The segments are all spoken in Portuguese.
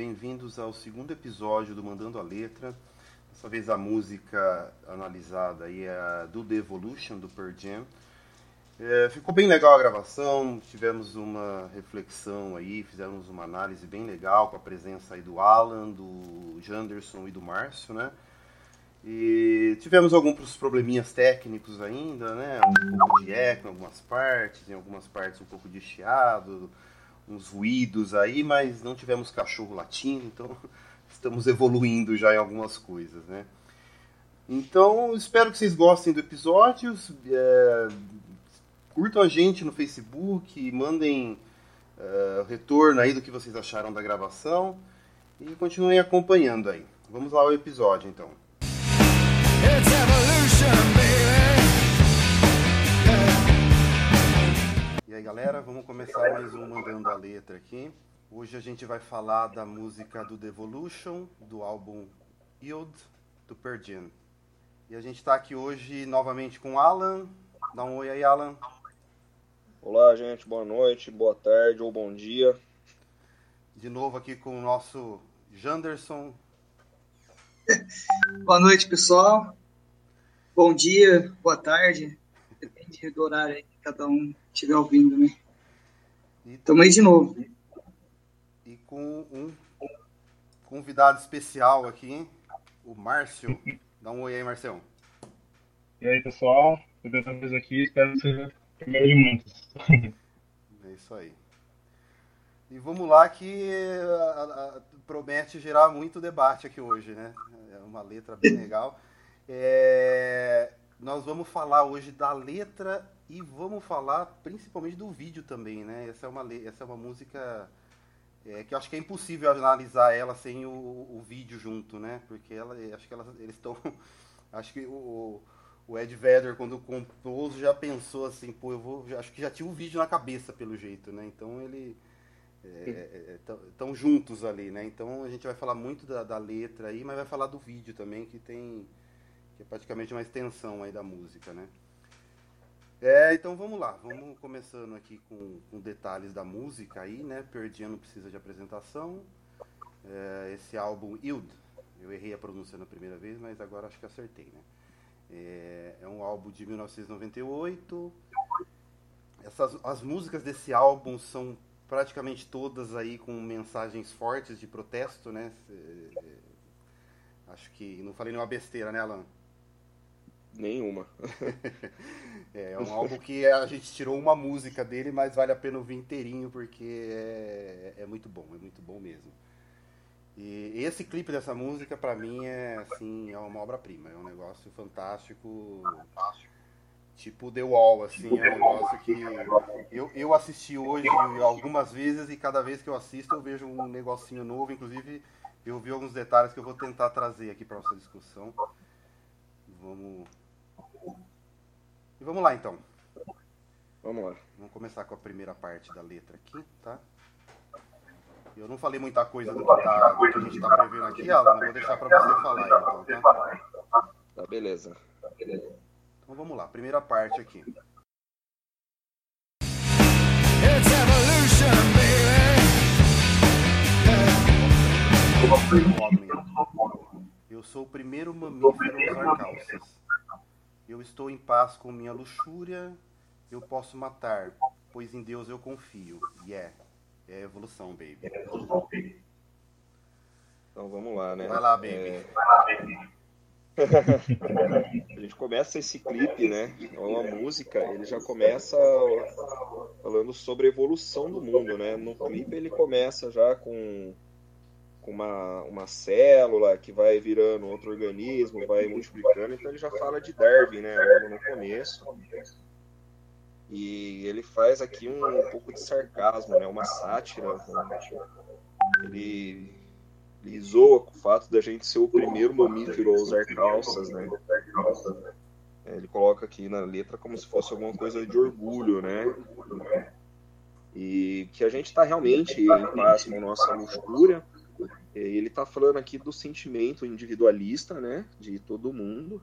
bem-vindos ao segundo episódio do Mandando a Letra. Dessa vez a música analisada aí é do The Evolution, do Pearl Jam. É, ficou bem legal a gravação, tivemos uma reflexão aí, fizemos uma análise bem legal com a presença aí do Alan, do Janderson e do Márcio, né? E tivemos alguns probleminhas técnicos ainda, né? Um pouco de eco em algumas partes, em algumas partes um pouco de chiado, uns ruídos aí, mas não tivemos cachorro latindo, então estamos evoluindo já em algumas coisas, né? Então, espero que vocês gostem do episódio. É, curtam a gente no Facebook, mandem uh, retorno aí do que vocês acharam da gravação e continuem acompanhando aí. Vamos lá ao episódio então. E aí galera, vamos começar mais um Mandando a Letra aqui. Hoje a gente vai falar da música do Devolution, do álbum Yield, do Pearl Jam. E a gente está aqui hoje novamente com o Alan. Dá um oi aí, Alan. Olá, gente, boa noite, boa tarde ou bom dia. De novo aqui com o nosso Janderson. boa noite, pessoal. Bom dia, boa tarde. Depende do horário que cada um estiver ouvindo, né? Estamos aí de novo. E com um convidado especial aqui, hein? o Márcio. Dá um oi aí, Marcelo. E aí, pessoal? Tudo bem aqui? Espero que seja Primeiro de muitos. É isso aí. E vamos lá que a, a, promete gerar muito debate aqui hoje, né? É uma letra bem legal. É, nós vamos falar hoje da letra e vamos falar principalmente do vídeo também, né? Essa é uma, essa é uma música é, que eu acho que é impossível analisar ela sem o, o vídeo junto, né? Porque ela, acho que ela, eles estão. Acho que o, o Ed Vedder, quando compôs, já pensou assim, pô, eu vou. Acho que já tinha um vídeo na cabeça, pelo jeito, né? Então ele. Estão é, é, juntos ali, né? Então a gente vai falar muito da, da, letra aí, mas vai falar do vídeo também, que tem. que é praticamente uma extensão aí da música, né? É, então vamos lá, vamos começando aqui com, com detalhes da música aí, né? Perdia não precisa de apresentação. É, esse álbum Yield, eu errei a pronúncia na primeira vez, mas agora acho que acertei, né? É, é um álbum de 1998. Essas, as músicas desse álbum são praticamente todas aí com mensagens fortes de protesto, né? É, acho que não falei nenhuma besteira, né, Alan? Nenhuma. é, é um álbum que a gente tirou uma música dele, mas vale a pena ouvir inteirinho porque é, é muito bom, é muito bom mesmo. E esse clipe dessa música, para mim, é assim, é uma obra-prima. É um negócio fantástico. Tipo The Wall, assim, é um negócio que eu, eu assisti hoje algumas vezes e cada vez que eu assisto eu vejo um negocinho novo. Inclusive, eu vi alguns detalhes que eu vou tentar trazer aqui para nossa discussão. Vamos. E vamos lá então. Vamos lá. Vamos começar com a primeira parte da letra aqui, tá? Eu não falei muita coisa do que, tá, do que a gente está prevendo aqui, Alan. Vou deixar para você falar então, tá? Tá, beleza. Então vamos lá, primeira parte aqui. Eu sou o primeiro mamífero a usar calças. Eu estou em paz com minha luxúria. Eu posso matar, pois em Deus eu confio. Yeah. É evolução, baby. Então vamos lá, né? Vai lá, baby. É... a gente começa esse clipe, né? Ou a música, ele já começa falando sobre a evolução do mundo, né? No clipe ele começa já com, com uma, uma célula que vai virando outro organismo, vai multiplicando, então ele já fala de Darwin, né? Logo no começo. E ele faz aqui um, um pouco de sarcasmo, né? uma sátira. Ele, ele zoa com o fato da gente ser o primeiro mamífero a usar calças. Né? É, ele coloca aqui na letra como se fosse alguma coisa de orgulho, né? E que a gente está realmente em paz com nossa luxúria. Ele está falando aqui do sentimento individualista, né? De todo mundo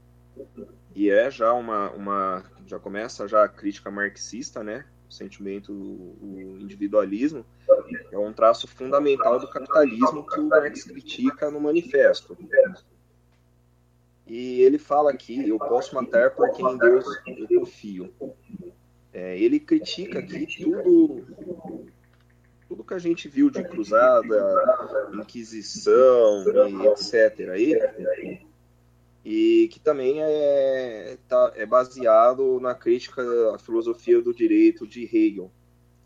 e é já uma, uma já começa já a crítica marxista, né? o sentimento, o individualismo, é um traço fundamental do capitalismo que o Marx critica no manifesto. E ele fala aqui: eu posso matar porque em Deus eu confio. É, ele critica aqui tudo que a gente viu de cruzada, inquisição e etc. Aí, e que também é, tá, é baseado na crítica à filosofia do direito de Hegel,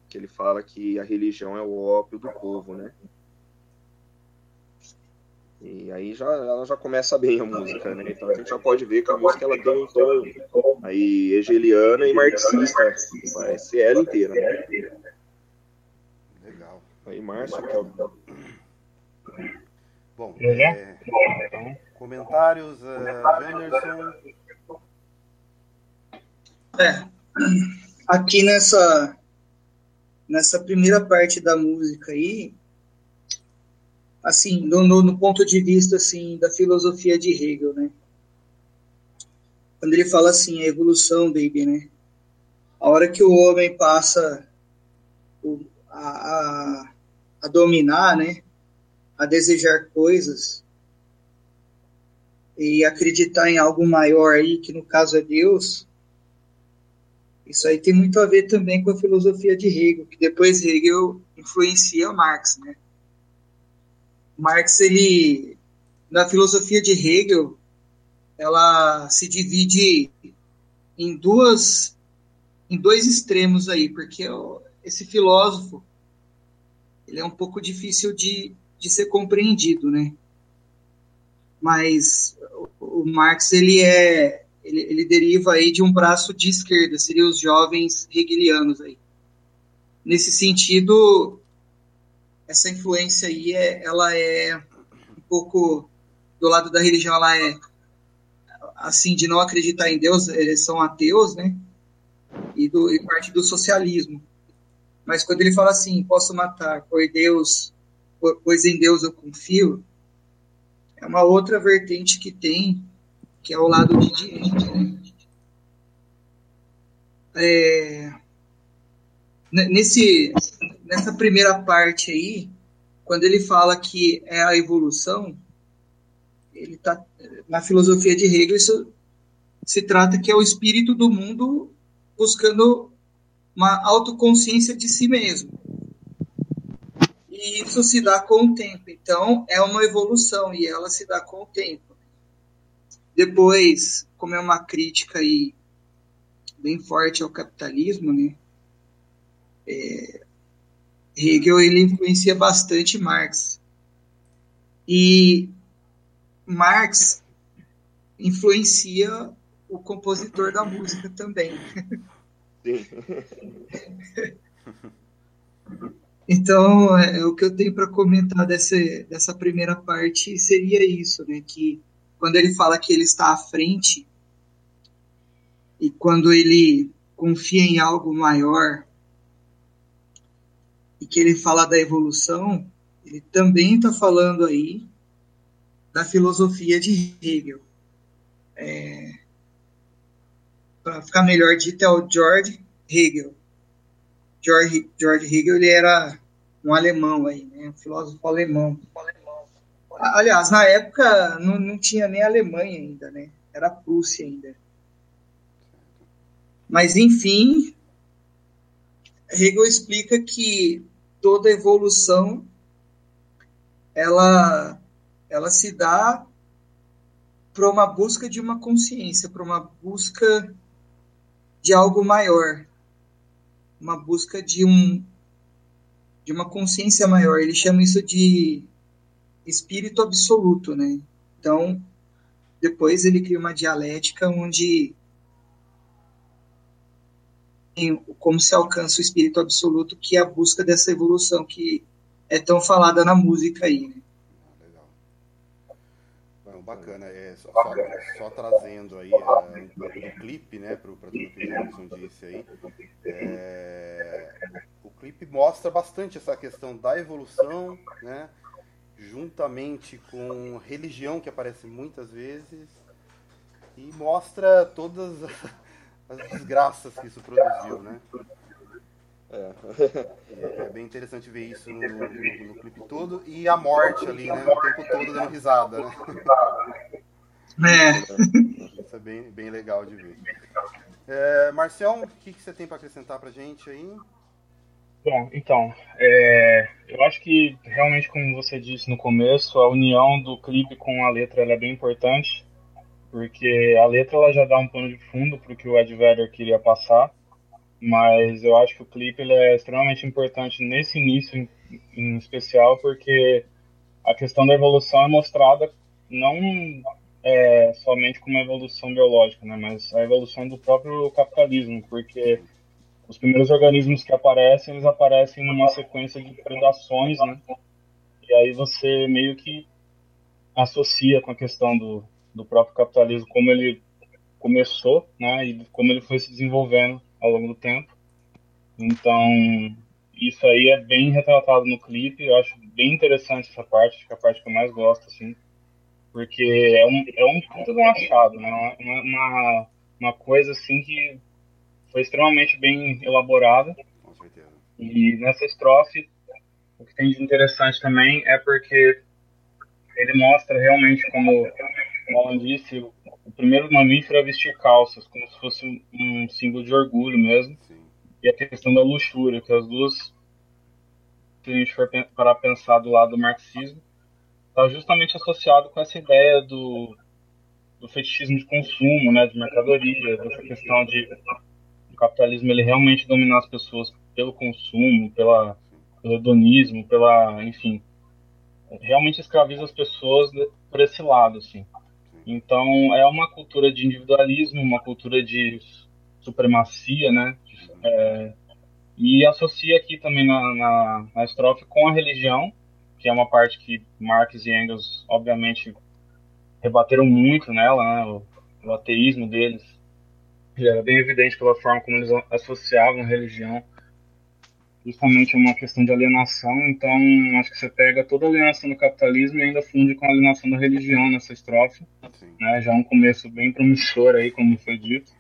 que ele fala que a religião é o ópio do povo, né? E aí já, ela já começa bem a música, né? Então a gente já pode ver que a música ela tem um tom aí hegeliana e marxista. Vai ser ela inteira, né? Aí, Márcio, que é o... Bom, é, comentários, uh, Anderson. É, aqui nessa nessa primeira parte da música aí, assim, no, no, no, ponto de vista assim da filosofia de Hegel, né? Quando ele fala assim, a evolução, baby, né? A hora que o homem passa a, a, a dominar, né? A desejar coisas e acreditar em algo maior aí, que no caso é Deus, isso aí tem muito a ver também com a filosofia de Hegel, que depois Hegel influencia Marx, né? Marx, ele, na filosofia de Hegel, ela se divide em duas, em dois extremos aí, porque esse filósofo, ele é um pouco difícil de, de ser compreendido, né? Mas o, Marx, ele é, ele, ele deriva aí de um braço de esquerda, seriam os jovens hegelianos aí. Nesse sentido, essa influência aí, é, ela é um pouco do lado da religião, ela é assim de não acreditar em Deus, eles são ateus, né? E, do, e parte do socialismo. Mas quando ele fala assim, posso matar, por Deus, pois em Deus eu confio, é uma outra vertente que tem, que é o lado de. Né? É, nesse, nessa primeira parte aí, quando ele fala que é a evolução, ele tá na filosofia de Hegel isso se trata que é o espírito do mundo buscando uma autoconsciência de si mesmo. E isso se dá com o tempo. Então, é uma evolução e ela se dá com o tempo. Depois, como é uma crítica aí bem forte ao capitalismo, né? É, Hegel ele influencia bastante Marx. E Marx influencia o compositor da música também. Então, é, o que eu tenho para comentar dessa, dessa primeira parte seria isso, né? Que quando ele fala que ele está à frente e quando ele confia em algo maior e que ele fala da evolução, ele também está falando aí da filosofia de Hegel. É, Para ficar melhor dito, é o George Hegel. George, George Hegel ele era um alemão aí, né? um filósofo alemão. Aliás, na época não, não tinha nem Alemanha ainda, né? Era Prússia ainda. Mas, enfim, Hegel explica que toda evolução ela, ela se dá para uma busca de uma consciência, para uma busca de algo maior, uma busca de um de uma consciência maior. Ele chama isso de espírito absoluto, né? Então, depois ele cria uma dialética onde como se alcança o espírito absoluto, que é a busca dessa evolução que é tão falada na música aí, né? Bacana, é, só, só, só trazendo aí a, um pouco do clipe, né, para tudo que o Jackson disse aí. É, o clipe mostra bastante essa questão da evolução, né? juntamente com religião, que aparece muitas vezes, e mostra todas as desgraças que isso produziu, né? É. é. bem interessante ver isso no, no, no, clipe todo. E a morte ali, né? O tempo todo dando risada, né? É. Isso é bem, bem legal de ver. É, Marcião, o que, que você tem para acrescentar pra gente aí? Bom, então, é, eu acho que realmente, como você disse no começo, a união do clipe com a letra é bem importante, porque a letra ela já dá um pano de fundo para o que o Ed Vedder queria passar, mas eu acho que o clipe ele é extremamente importante nesse início em, em especial, porque a questão da evolução é mostrada não é, somente como evolução biológica, né, mas a evolução do próprio capitalismo, porque os primeiros organismos que aparecem, eles aparecem numa sequência de predações, né? E aí você meio que associa com a questão do, do próprio capitalismo, como ele começou, né? E como ele foi se desenvolvendo ao longo do tempo. Então, isso aí é bem retratado no clipe, eu acho bem interessante essa parte, acho que é a parte que eu mais gosto, assim, porque é um, é um puta de um achado, né? Uma, uma, uma coisa, assim, que foi extremamente bem elaborada. Com certeza. E nessa estrofe, o que tem de interessante também é porque ele mostra realmente como, como Alan disse, o primeiro mamífero a vestir calças, como se fosse um símbolo de orgulho mesmo. Sim. E a questão da luxúria, que as duas, se a gente for para pensar do lado do marxismo, está justamente associado com essa ideia do, do fetichismo de consumo, né, de mercadoria, dessa questão de capitalismo ele realmente dominar as pessoas pelo consumo, pela, pelo hedonismo, pela, enfim, realmente escraviza as pessoas por esse lado, assim. Então é uma cultura de individualismo, uma cultura de supremacia, né? É, e associa aqui também na, na, na, estrofe com a religião, que é uma parte que Marx e Engels, obviamente, rebateram muito nela, né? O, o ateísmo deles já era bem evidente pela forma como eles associavam religião justamente uma questão de alienação, então acho que você pega toda a alienação do capitalismo e ainda funde com a alienação da religião nessa estrofe, né? já um começo bem promissor aí, como foi dito.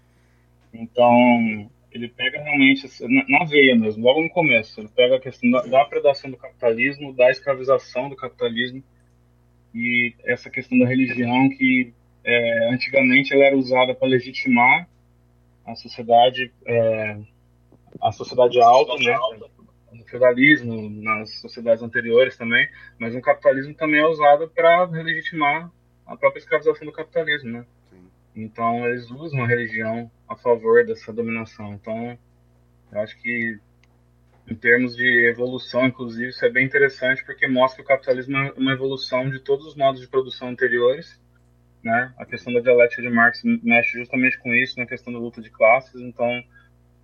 Então, ele pega realmente, na veia mesmo, logo no começo, ele pega a questão da, da predação do capitalismo, da escravização do capitalismo e essa questão da religião que é, antigamente ela era usada para legitimar a sociedade é, a sociedade alta, né? No feudalismo, nas sociedades anteriores também, mas o capitalismo também é usado para legitimar a própria escravização do capitalismo, né? Sim. Então eles usam a religião a favor dessa dominação. Então eu acho que em termos de evolução, inclusive, isso é bem interessante porque mostra que o capitalismo é uma evolução de todos os modos de produção anteriores né? A questão da dialética de Marx mexe justamente com isso, na questão da luta de classes, então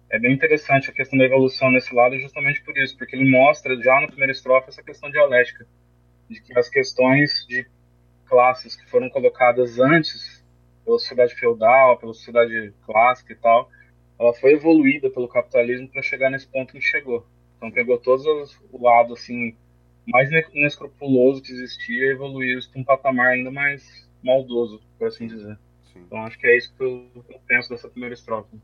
é bem interessante a questão da evolução nesse lado justamente por isso, porque ele mostra já na primeira estrofe essa questão dialética, de que as questões de classes que foram colocadas antes pela sociedade feudal, pela sociedade clássica e tal, ela foi evoluída pelo capitalismo para chegar nesse ponto que chegou. Então pegou todos os, o lado assim mais inescrupuloso que existia e evoluiu isso para um patamar ainda mais maldoso, por assim dizer. Sim. Então acho que é isso que eu penso dessa primeira estrofe.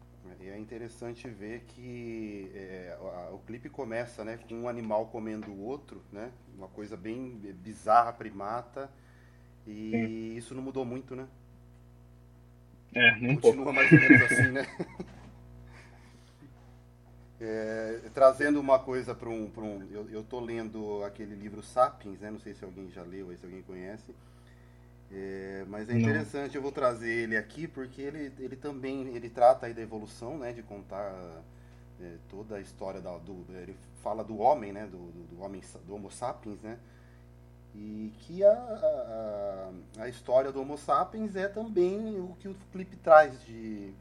E é interessante ver que é, o clipe começa né, com um animal comendo o outro, né? Uma coisa bem bizarra, primata. E Sim. isso não mudou muito, né? É, nem Continua pouco. mais ou menos assim, né? É, trazendo uma coisa para um, um. Eu estou lendo aquele livro Sapiens, né? Não sei se alguém já leu, se alguém conhece é, mas é interessante, eu vou trazer ele aqui porque ele, ele também ele trata aí da evolução, né, de contar é, toda a história da, do ele fala do homem, né, do, do, do, homem do Homo sapiens, né, e que a, a, a, história do Homo sapiens é também o que o clipe traz de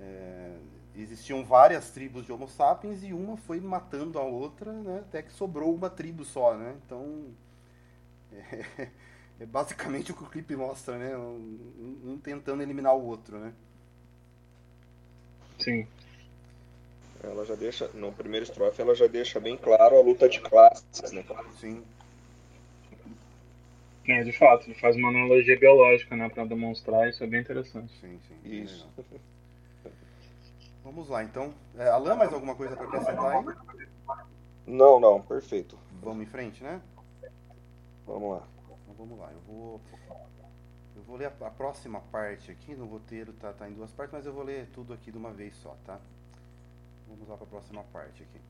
é, existiam várias tribos de Homo sapiens e uma foi matando a outra, né, até que sobrou uma tribo só, né, então é, é basicamente o que o clipe mostra, né? Um, um, tentando eliminar o outro, né? Sim. Ela já deixa, no primeiro estrofe, ela já deixa bem claro a luta de classes, né? Sim. É, de fato, ele faz uma analogia biológica, né, para demonstrar isso, é bem interessante. Sim, sim. Isso. Vamos lá, então. É, Alan, mais alguma coisa para acrescentar aí? Não, não, perfeito. Vamos em frente, né? Vamos lá. Vamos lá, eu vou. Eu vou ler a, a próxima parte aqui, no roteiro tá, tá em duas partes, mas eu vou ler tudo aqui de uma vez só, tá? Vamos lá para a próxima parte aqui.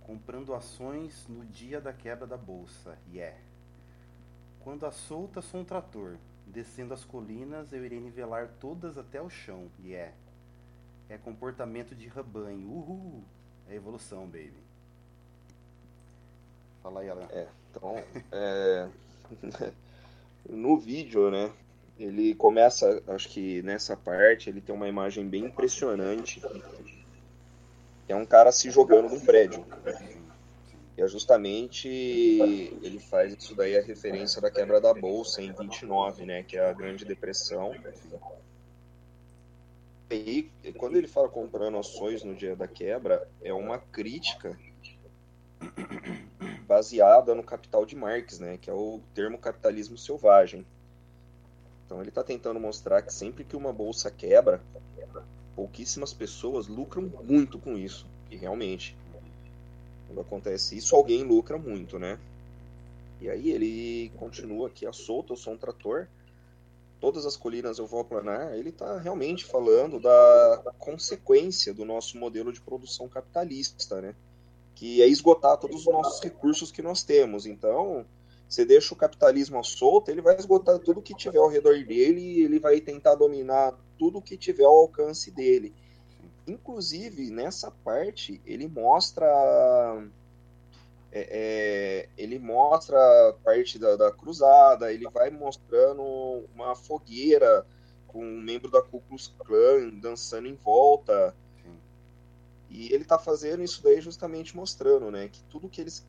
Comprando ações no dia da quebra da bolsa. Yeah. Quando a solta sou um trator, descendo as colinas eu irei nivelar todas até o chão. Yeah. É comportamento de rebanho. Uhul. É evolução, baby. Fala aí, Alan. É, então, é... no vídeo, né, ele começa, acho que nessa parte, ele tem uma imagem bem impressionante. É um cara se jogando num prédio. E é justamente ele faz isso daí a referência da quebra da bolsa em 29, né, que é a Grande Depressão. E quando ele fala comprando ações no dia da quebra, é uma crítica baseada no capital de Marx, né, que é o termo capitalismo selvagem. Então ele está tentando mostrar que sempre que uma bolsa quebra, pouquíssimas pessoas lucram muito com isso. E realmente, quando acontece isso, alguém lucra muito, né? E aí ele continua aqui, a solta, eu sou um trator, todas as colinas eu vou aplanar, ele está realmente falando da consequência do nosso modelo de produção capitalista, né? Que é esgotar todos os nossos recursos que nós temos. Então, você deixa o capitalismo à solta, ele vai esgotar tudo que tiver ao redor dele ele vai tentar dominar tudo que tiver ao alcance dele. Inclusive, nessa parte, ele mostra é, é, ele mostra parte da, da, cruzada, ele vai mostrando uma fogueira com um membro da Ku Klux Klan dançando em volta. Sim. E ele está fazendo isso daí justamente mostrando, né, que tudo que eles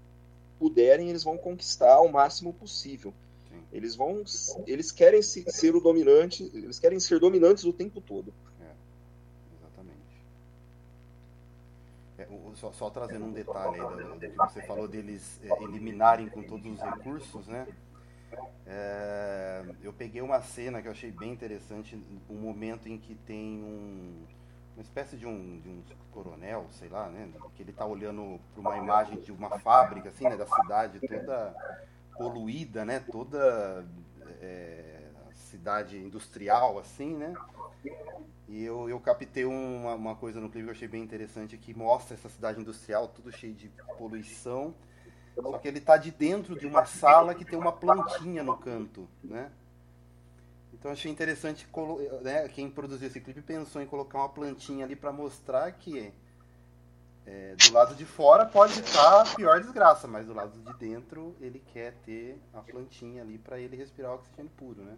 puderem, eles vão conquistar o máximo possível. Sim. Eles vão, eles querem ser o dominante, eles querem ser dominantes o tempo todo. É, só, só, trazendo um detalhe aí do, do, que você falou deles é, eliminarem com todos os recursos, né? É, eu peguei uma cena que eu achei bem interessante, um momento em que tem um, uma espécie de um, de um coronel, sei lá, né? Que ele está olhando para uma imagem de uma fábrica, assim, né? Da cidade toda poluída, né? Toda é, cidade industrial, assim, né? E eu, eu captei uma, uma coisa no clipe que eu achei bem interessante, que mostra essa cidade industrial, tudo cheio de poluição, só que ele está de dentro de uma sala que tem uma plantinha no canto, né? Então achei interessante, né, quem produziu esse clipe pensou em colocar uma plantinha ali para mostrar que é, do lado de fora pode estar a pior desgraça, mas do lado de dentro ele quer ter a plantinha ali para ele respirar oxigênio puro, né?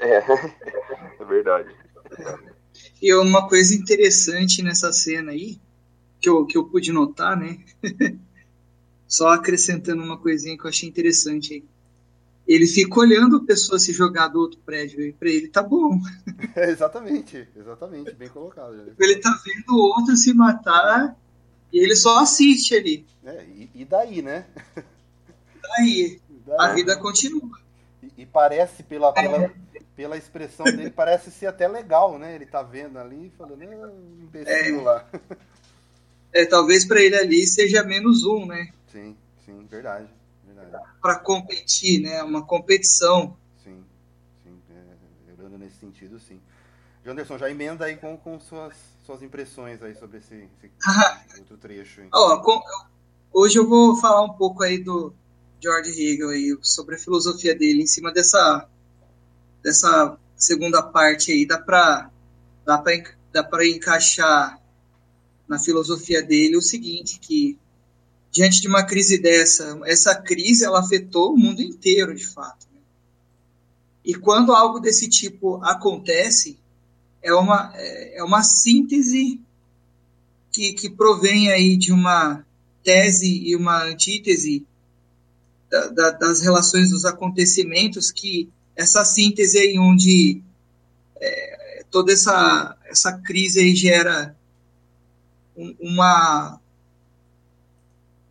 É, é verdade. E uma coisa interessante nessa cena aí, que eu, que eu pude notar, né? Só acrescentando uma coisinha que eu achei interessante aí. Ele fica olhando a pessoa se jogar do outro prédio e pra ele tá bom. É, exatamente, exatamente, bem colocado. Já. Ele tá vendo o outro se matar e ele só assiste ali. É, e, e daí, né? Daí, daí, a vida continua. E, e parece pela, pela, pela expressão dele, parece ser até legal, né? Ele tá vendo ali falando, ah, imbecil é, lá. É, talvez para ele ali seja menos um, né? Sim, sim, verdade. verdade. Para competir, né? Uma competição. Sim, sim. É, nesse sentido, sim. Janderson, já emenda aí com, com suas, suas impressões aí sobre esse, esse outro trecho. Ó, com, hoje eu vou falar um pouco aí do George Hegel aí, sobre a filosofia dele, em cima dessa dessa segunda parte aí dá para dá para dá para encaixar na filosofia dele o seguinte que diante de uma crise dessa essa crise ela afetou o mundo inteiro de fato né? e quando algo desse tipo acontece é uma é uma síntese que, que provém aí de uma tese e uma antítese da, da, das relações dos acontecimentos que essa síntese aí onde é, toda essa, essa crise aí gera uma,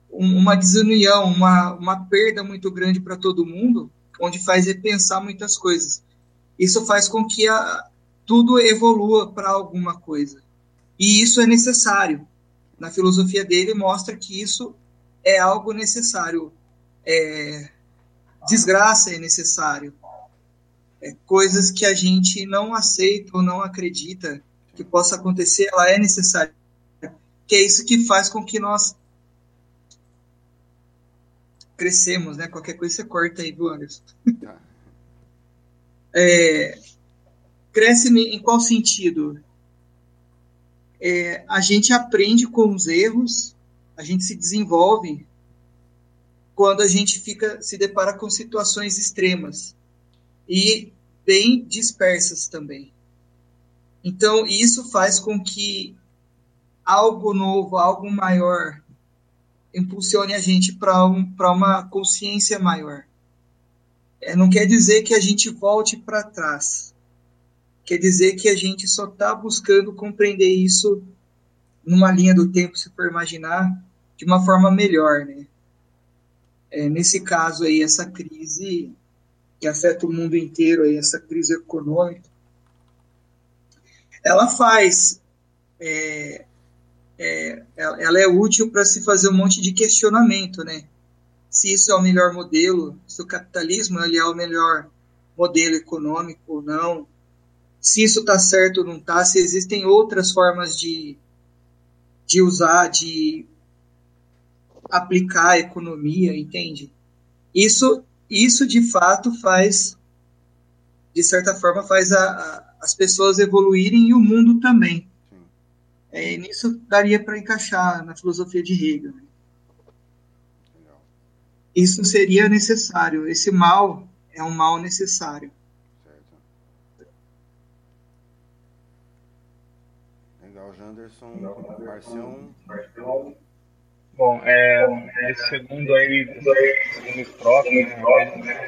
uma desunião, uma, uma perda muito grande para todo mundo, onde faz repensar muitas coisas. Isso faz com que a, tudo evolua para alguma coisa. E isso é necessário. Na filosofia dele, mostra que isso é algo necessário. É, desgraça é necessário. É, coisas que a gente não aceita ou não acredita que possa acontecer, ela é necessária. Que é isso que faz com que nós crescemos, né? Qualquer coisa você corta aí, viu, Anderson? Tá. É, cresce em qual sentido? É, a gente aprende com os erros, a gente se desenvolve quando a gente fica se depara com situações extremas e bem dispersas também. Então, isso faz com que algo novo, algo maior, impulsione a gente para um, uma consciência maior. É, não quer dizer que a gente volte para trás. Quer dizer que a gente só está buscando compreender isso numa linha do tempo, se for imaginar, de uma forma melhor, né? É, nesse caso aí, essa crise que afeta o mundo inteiro, aí, essa crise econômica, ela faz, é, é, ela é útil para se fazer um monte de questionamento, né? Se isso é o melhor modelo, se o capitalismo ele é o melhor modelo econômico ou não, se isso está certo ou não está, se existem outras formas de, de usar, de aplicar a economia, entende? Isso, isso de fato faz, de certa forma, faz a, a, as pessoas evoluírem e o mundo também. É, nisso daria para encaixar na filosofia de Hegel. Isso seria necessário. Esse mal é um mal necessário. Legal, Janderson, Marcião. Bom, é, esse segundo aí, segundo estrofe, né,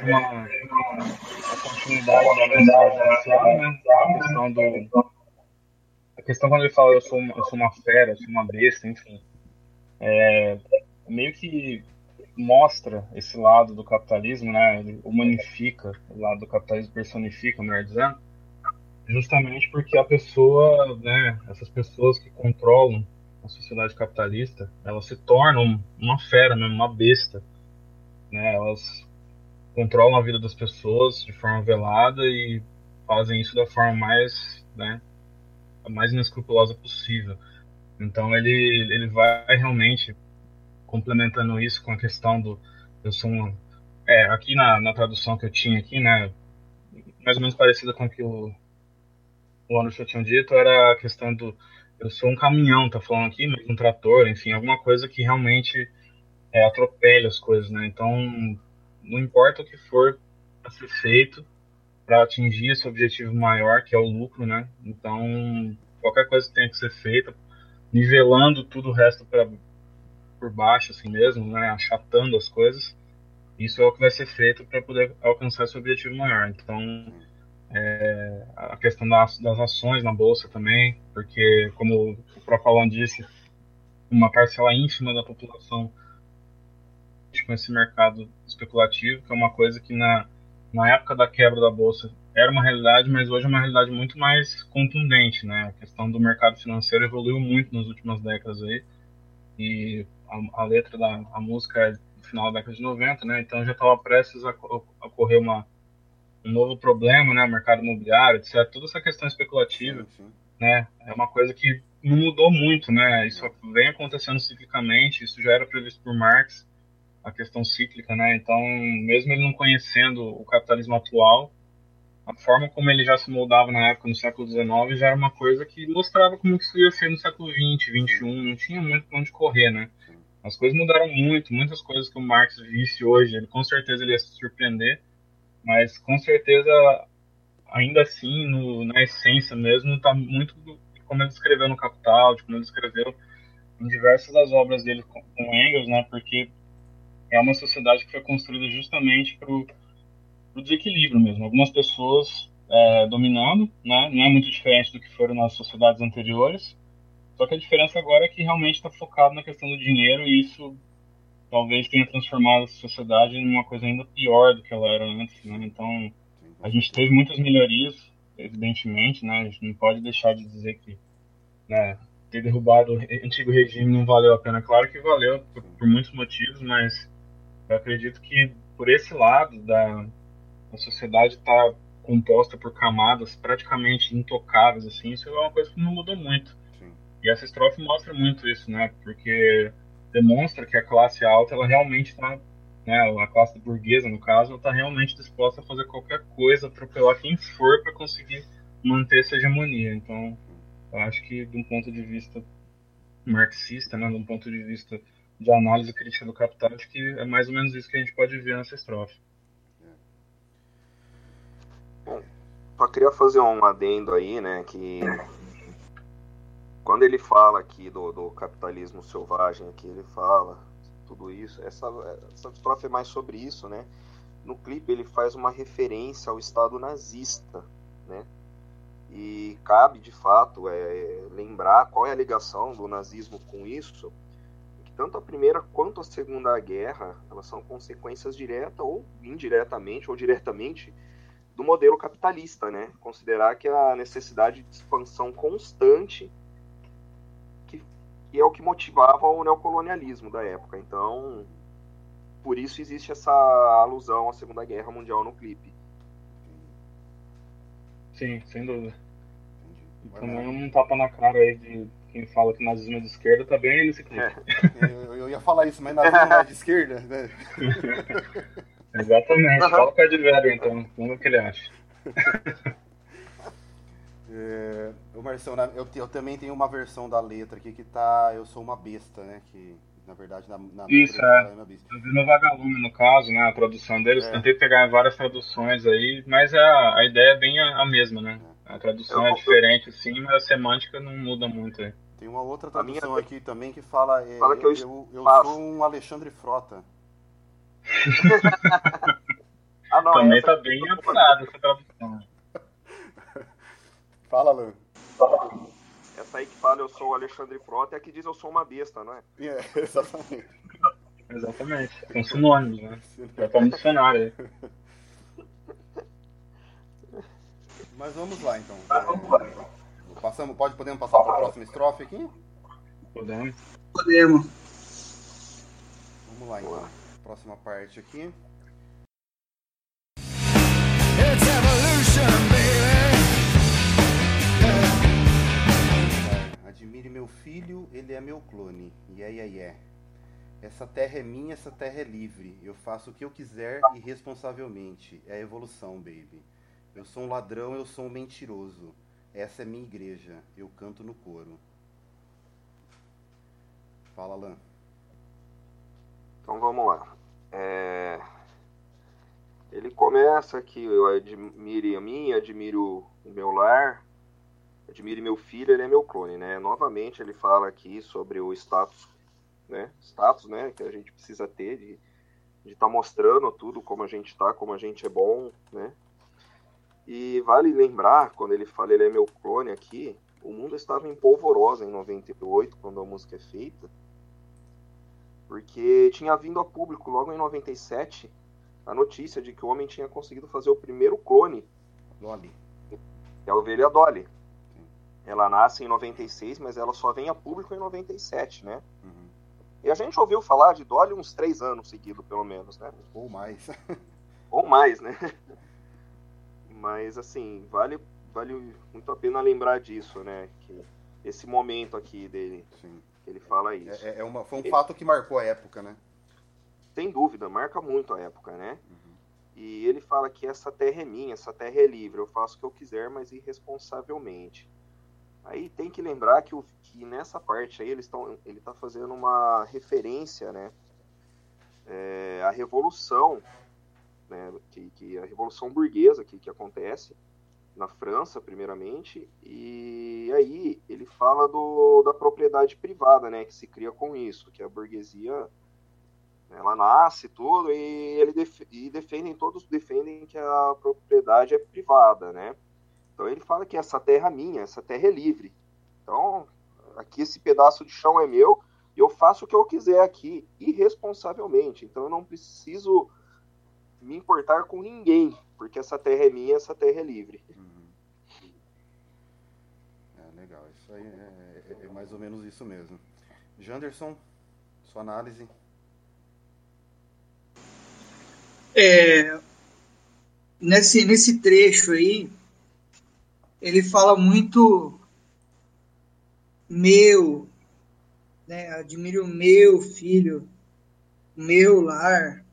uma, uma continuidade da mensagem inicial, né, a questão do... A questão quando ele fala eu sou, uma, eu sou uma fera, eu sou uma besta, enfim, é, meio que mostra esse lado do capitalismo, né, ele humanifica, o lado do capitalismo personifica, melhor dizendo, justamente porque a pessoa, né, essas pessoas que controlam a sociedade capitalista, elas se tornam uma fera mesmo, uma besta. Né? Elas controlam a vida das pessoas de forma velada e fazem isso da forma mais, né, mais inescrupulosa possível. Então ele, ele vai realmente complementando isso com a questão do eu sou uma, é aqui na, na tradução que eu tinha aqui, né, mais ou menos parecida com o que o, o Anderson tinha dito, era a questão do eu sou um caminhão, tá falando aqui, mas um trator, enfim, alguma coisa que realmente é, as coisas, né? Então, não importa o que for a ser feito para atingir esse objetivo maior, que é o lucro, né? Então, qualquer coisa que tenha que ser feita, nivelando tudo o resto para por baixo, assim mesmo, né? Achatando as coisas, isso é o que vai ser feito para poder alcançar esse objetivo maior. Então, é, a questão das, das, ações na bolsa também, porque, como o próprio Alan disse, uma parcela ínfima da população com esse mercado especulativo, que é uma coisa que na, na época da quebra da bolsa era uma realidade, mas hoje é uma realidade muito mais contundente, né? A questão do mercado financeiro evoluiu muito nas últimas décadas aí, e a, a letra da a música é do final da década de 90, né? Então já estava prestes a, a ocorrer uma um novo problema, né, mercado imobiliário, etc. Toda essa questão especulativa, sim, sim. né, é uma coisa que não mudou muito, né, isso vem acontecendo ciclicamente, isso já era previsto por Marx, a questão cíclica, né, então, mesmo ele não conhecendo o capitalismo atual, a forma como ele já se moldava na época, no século XIX, já era uma coisa que mostrava como isso ia ser no século XX, XXI, não tinha muito para onde correr, né. As coisas mudaram muito, muitas coisas que o Marx visse hoje, ele com certeza ele ia se surpreender, mas com certeza, ainda assim, no, na essência mesmo, está muito como ele escreveu no Capital, de como ele escreveu em diversas das obras dele com, com Engels, né? Porque é uma sociedade que foi construída justamente para o desequilíbrio mesmo. Algumas pessoas é, dominando, né? Não é muito diferente do que foram nas sociedades anteriores. Só que a diferença agora é que realmente está focado na questão do dinheiro e isso talvez tenha transformado a sociedade em uma coisa ainda pior do que ela era antes, né? Então, a gente teve muitas melhorias, evidentemente, né? A gente não pode deixar de dizer que, né, ter derrubado o antigo regime não valeu a pena. Claro que valeu por, por muitos motivos, mas eu acredito que por esse lado da a sociedade estar tá composta por camadas praticamente intocáveis, assim, isso é uma coisa que não mudou muito. Sim. E essa estrofe mostra muito isso, né? Porque demonstra que a classe alta, ela realmente está, né, a classe burguesa, no caso, está realmente disposta a fazer qualquer coisa, atropelar quem for para conseguir manter essa hegemonia. Então, eu acho que, de um ponto de vista marxista, né, de um ponto de vista de análise crítica do capital, acho que é mais ou menos isso que a gente pode ver nessa estrofe. Bom, só queria fazer um adendo aí, né, que quando ele fala aqui do, do capitalismo selvagem, aqui ele fala tudo isso, essa, essa estrofe é mais sobre isso, né? No clipe ele faz uma referência ao Estado nazista, né? E cabe, de fato, é, lembrar qual é a ligação do nazismo com isso, que tanto a Primeira quanto a Segunda Guerra, elas são consequências diretas ou indiretamente, ou diretamente, do modelo capitalista, né? Considerar que a necessidade de expansão constante que é o que motivava o neocolonialismo da época. Então, por isso existe essa alusão à Segunda Guerra Mundial no clipe. Sim, sem dúvida. E também um tapa na cara aí de quem fala que nazismo é de esquerda tá bem nesse clipe. É. Eu, eu, ia falar isso, mas nazismo não é de esquerda, né? Exatamente. Uhum. Fala o de velho, então. Vamos ver o que ele acha. é, o Marcelo, eu, eu também tenho uma versão da letra aqui que tá Eu Sou Uma Besta, né? Que na verdade na, na Isso, é. Eu vi no Vagalume, no caso, né? A tradução deles. É. Tentei pegar várias traduções aí, mas a, a ideia é bem a, a mesma, né? É. A tradução eu, é diferente, sim, mas a semântica não muda muito aí. Tem uma outra tradução minha... aqui também que fala, é, fala que eu, eu, eu, eu sou um Alexandre Frota. ah, não, Também essa... tá bem apurada essa tradução. Fala, Lu. Essa aí que fala eu sou o Alexandre Frota é a que diz eu sou uma besta, não é? É, exatamente. Exatamente. São sinônimos, né? Já tá no dicionário aí. Mas vamos lá então. É, passamos, pode, podemos passar para a próxima estrofe aqui? Podemos. Podemos. Vamos lá então próxima parte aqui. Admire meu filho, ele é meu clone. Yeah, yeah, yeah. Essa terra é minha, essa terra é livre. Eu faço o que eu quiser irresponsavelmente. É a evolução, baby. Eu sou um ladrão, eu sou um mentiroso. Essa é minha igreja. Eu canto no coro. Fala, Lan. Então vamos lá. É... Ele começa que eu admire a mim, admiro o meu lar, admire meu filho, ele é meu clone, né? Novamente ele fala aqui sobre o status, né? Status, né? Que a gente precisa ter de de estar tá mostrando tudo como a gente está, como a gente é bom, né? E vale lembrar, quando ele fala ele é meu clone aqui, o mundo estava em polvorosa em 98, quando a música é feita porque tinha vindo a público logo em 97 a notícia de que o homem tinha conseguido fazer o primeiro clone. Dolly. É a ovelha Dolly. Ela nasce em 96, mas ela só vem a público em 97, né? Uhum. E a gente ouviu falar de Dolly uns três anos seguidos, pelo menos, né? Ou mais. Ou mais, né? Mas, assim, vale, vale muito a pena lembrar disso, né? Que esse momento aqui dele. Sim ele fala isso. É, é uma, foi um ele, fato que marcou a época, né? Sem dúvida, marca muito a época, né? Uhum. E ele fala que essa terra é minha, essa terra é livre, eu faço o que eu quiser, mas irresponsavelmente. Aí tem que lembrar que, o, que nessa parte aí eles estão, ele está fazendo uma referência, né? É, a revolução, né? Que, que a revolução burguesa que, que acontece na França, primeiramente, e aí ele fala do, da propriedade privada, né, que se cria com isso, que a burguesia ela nasce tudo e ele def, e defendem todos defendem que a propriedade é privada, né? Então ele fala que essa terra é minha, essa terra é livre. Então aqui esse pedaço de chão é meu, eu faço o que eu quiser aqui irresponsavelmente. Então eu não preciso me importar com ninguém, porque essa terra é minha, essa terra é livre. Uhum. É legal, isso aí é, é, é mais ou menos isso mesmo. Janderson, sua análise. É, nesse, nesse trecho aí, ele fala muito meu, né? Admire o meu filho, meu lar,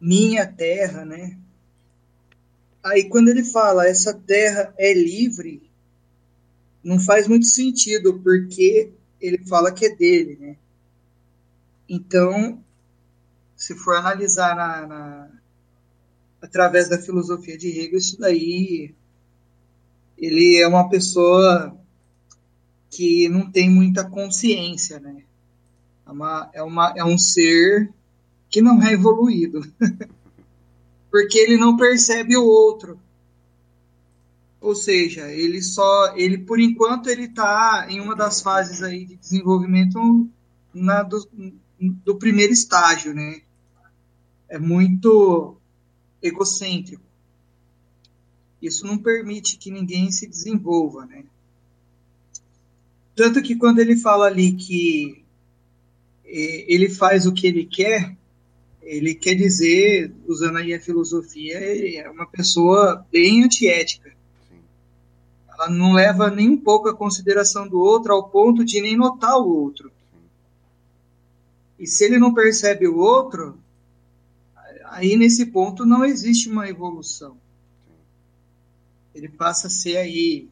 minha terra, né? Aí quando ele fala essa terra é livre, não faz muito sentido, porque ele fala que é dele, né? Então, se for analisar na, na, através da filosofia de Hegel, isso daí ele é uma pessoa que não tem muita consciência, né? É, uma, é, uma, é um ser que não é evoluído, porque ele não percebe o outro. Ou seja, ele só, ele por enquanto ele está em uma das fases aí de desenvolvimento na do, do primeiro estágio, né? É muito egocêntrico. Isso não permite que ninguém se desenvolva, né? Tanto que quando ele fala ali que é, ele faz o que ele quer, ele quer dizer, usando aí a filosofia, ele é uma pessoa bem antiética. Ela não leva nem um pouco a consideração do outro ao ponto de nem notar o outro. E se ele não percebe o outro, aí nesse ponto não existe uma evolução. Ele passa a ser aí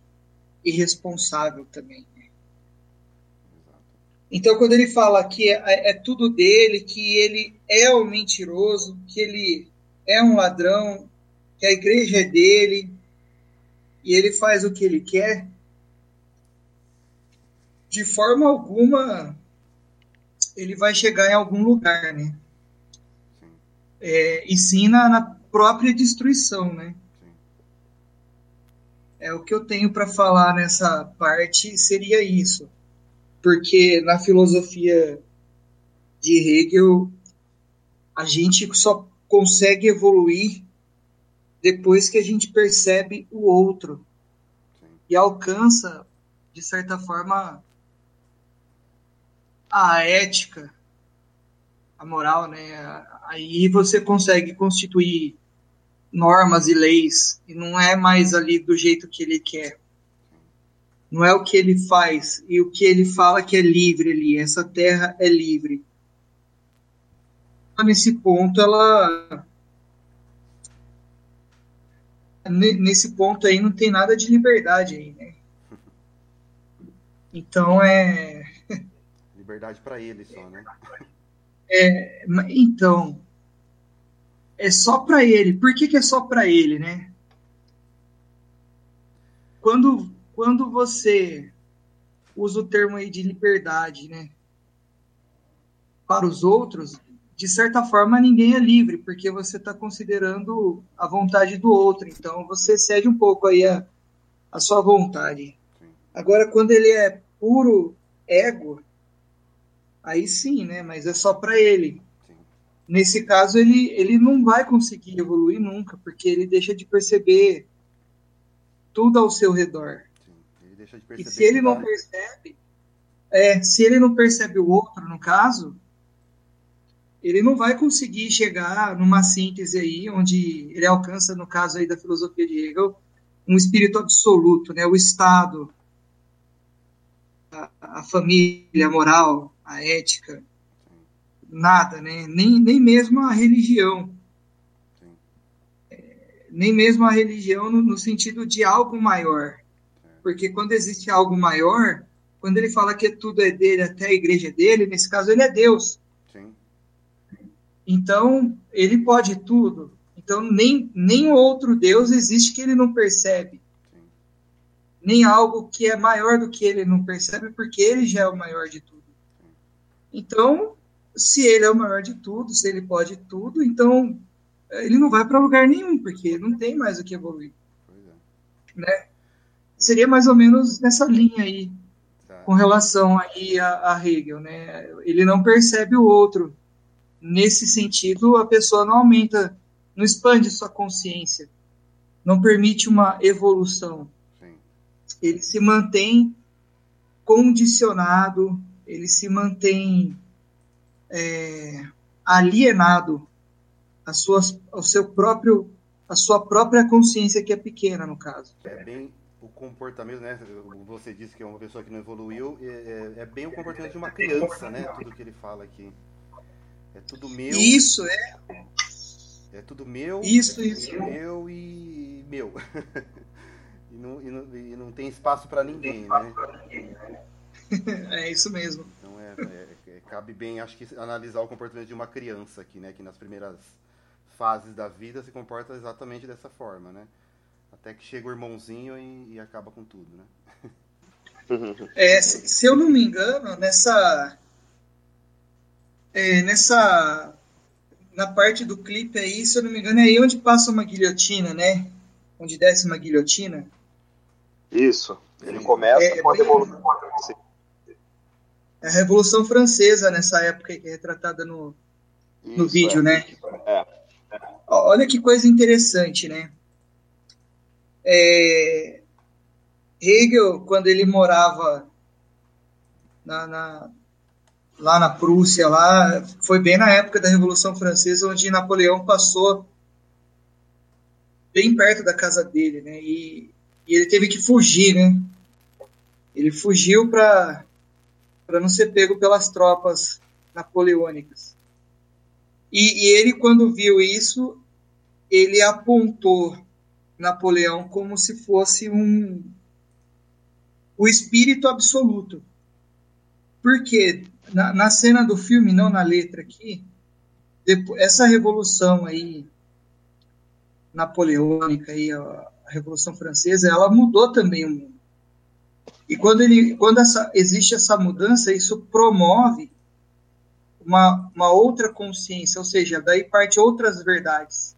irresponsável também. Então, quando ele fala que é, é, tudo dele, que ele é um mentiroso, que ele é um ladrão, que a igreja é dele, e ele faz o que ele quer, de forma alguma ele vai chegar em algum lugar, né? É, e sim na, na própria destruição, né? É o que eu tenho para falar nessa parte seria isso porque na filosofia de Hegel a gente só consegue evoluir depois que a gente percebe o outro e alcança de certa forma a ética, a moral, né? Aí você consegue constituir normas e leis e não é mais ali do jeito que ele quer. Não é o que ele faz e o que ele fala que é livre ali. Essa terra é livre. Nesse ponto, ela. Nesse ponto aí não tem nada de liberdade aí, né? Então é. Liberdade para ele só, né? É, então. É só para ele. Por que, que é só para ele, né? Quando quando você usa o termo aí de liberdade, né, para os outros, de certa forma ninguém é livre, porque você está considerando a vontade do outro. Então você cede um pouco aí a, a sua vontade. Agora, quando ele é puro ego, aí sim, né? Mas é só para ele. Nesse caso, ele, ele não vai conseguir evoluir nunca, porque ele deixa de perceber tudo ao seu redor perceber. E se ele não percebe, é, se ele não percebe o outro, no caso, ele não vai conseguir chegar numa síntese aí, onde ele alcança, no caso aí da filosofia de Hegel, um espírito absoluto, né? O Estado, a, a família, a moral, a ética, nada, né? Nem, nem mesmo a religião. É, nem mesmo a religião no, no sentido de algo maior. Porque quando existe algo maior, quando ele fala que tudo é dele, até a igreja é dele, nesse caso ele é Deus. Sim. Então, ele pode tudo. Então, nem, nem outro Deus existe que ele não percebe. Sim. Nem algo que é maior do que ele não percebe, porque ele já é o maior de tudo. Então, se ele é o maior de tudo, se ele pode tudo, então ele não vai para lugar nenhum, porque não tem mais o que evoluir. É. Né? seria mais ou menos nessa linha aí. Tá. com relação aí a, a Hegel, né? Ele não percebe o outro. Nesse sentido, a pessoa não aumenta, não expande sua consciência, não permite uma evolução. Sim. Ele se mantém condicionado, ele se mantém é, alienado a sua, ao seu próprio, a sua própria consciência que é pequena no caso. É bem o comportamento, né? Você disse que é uma pessoa que não evoluiu, é, é, é bem o comportamento de uma criança, né? Tudo que ele fala aqui. É tudo meu. Isso, é. É tudo meu. Isso, isso. Meu e meu. e, não, e, não, e não tem espaço para ninguém, né? É isso mesmo. Então é, é, é, cabe bem, acho que analisar o comportamento de uma criança aqui, né? Que nas primeiras fases da vida se comporta exatamente dessa forma, né? Até que chega o irmãozinho e, e acaba com tudo, né? É, se, se, eu não me engano, nessa é, nessa na parte do clipe aí, se eu não me engano, é aí onde passa uma guilhotina, né? Onde desce uma guilhotina. Isso. Ele começa é, com a Revolução Francesa. É a Revolução Francesa nessa época que é retratada no, no Isso, vídeo, é. né? É. Olha que coisa interessante, né? É, Hegel, quando ele morava na, na, lá na Prússia, lá, foi bem na época da Revolução Francesa, onde Napoleão passou bem perto da casa dele, né? E, e ele teve que fugir, né? Ele fugiu para para não ser pego pelas tropas napoleônicas. E, e, ele, quando viu isso, ele apontou Napoleão como se fosse um o espírito absoluto. Porque na, na cena do filme, não na letra aqui, depois, essa revolução aí napoleônica aí, a, Revolução Francesa, ela mudou também o mundo. E quando, ele, quando essa, existe essa mudança, isso promove uma, uma outra consciência, ou seja, daí parte outras verdades.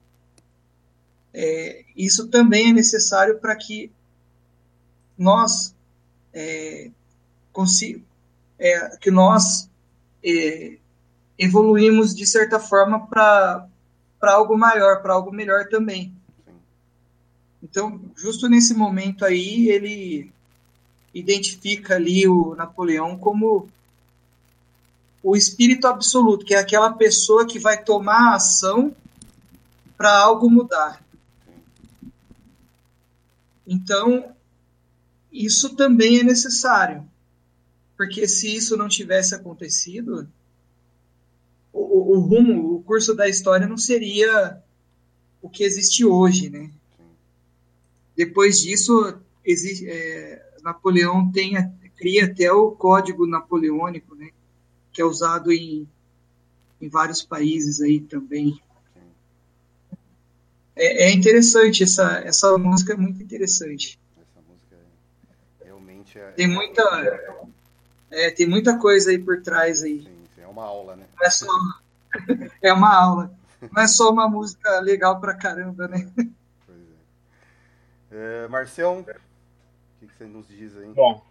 É, isso também é necessário para que nós é, é, que nós é, evoluímos de certa forma para algo maior, para algo melhor também. Então, justo nesse momento aí, ele identifica ali o Napoleão como o espírito absoluto, que é aquela pessoa que vai tomar ação para algo mudar. Então, isso também é necessário, porque se isso não tivesse acontecido, o, o rumo, o curso da história não seria o que existe hoje, né? Depois disso, existe, é, Napoleão tem, cria até o código napoleônico, né, que é usado em, em vários países aí também. É, é, interessante, essa, essa música é muito interessante. Essa música é, realmente é, tem muita é, tem muita coisa aí por trás aí. Sim, sim, é uma aula, né? é, só, é uma aula. Não é só uma música legal pra caramba, né? Pois é. é Marcel, que, que você nos diz aí? Bom,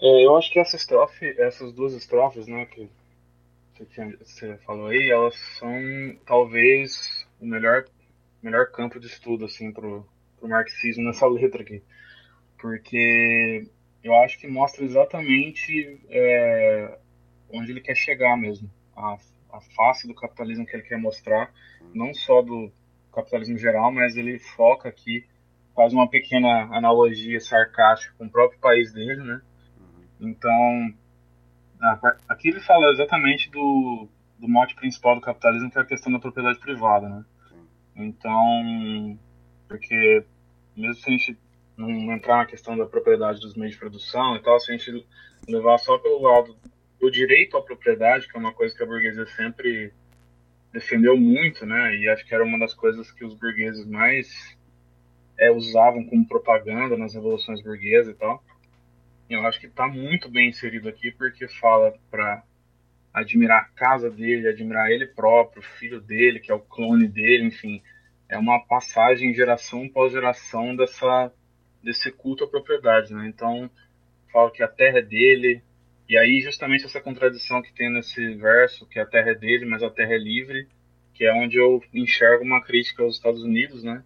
é, eu acho que essa estrofe, essas duas estrofes, né, que você, tinha, você falou aí, elas são talvez o melhor, melhor campo de estudo, assim, pro, pro marxismo nessa letra aqui. Porque eu acho que mostra exatamente é, onde ele quer chegar mesmo. A, a face do capitalismo que ele quer mostrar, não só do capitalismo geral, mas ele foca aqui faz uma pequena analogia sarcástica com o próprio país dele, né? Uhum. Então, aqui ele fala exatamente do, do mote principal do capitalismo, que é a questão da propriedade privada, né? Então, porque mesmo se a gente não entrar na questão da propriedade dos meios de produção e tal, se a gente levar só pelo lado do direito à propriedade, que é uma coisa que a burguesia sempre defendeu muito, né? E acho que era uma das coisas que os burgueses mais é, usavam como propaganda nas revoluções burguesas e tal. Eu acho que está muito bem inserido aqui porque fala para admirar a casa dele, admirar ele próprio, o filho dele, que é o clone dele, enfim, é uma passagem geração após geração dessa desse culto à propriedade, né? Então, fala que a terra é dele, e aí justamente essa contradição que tem nesse verso, que a terra é dele, mas a terra é livre, que é onde eu enxergo uma crítica aos Estados Unidos, né?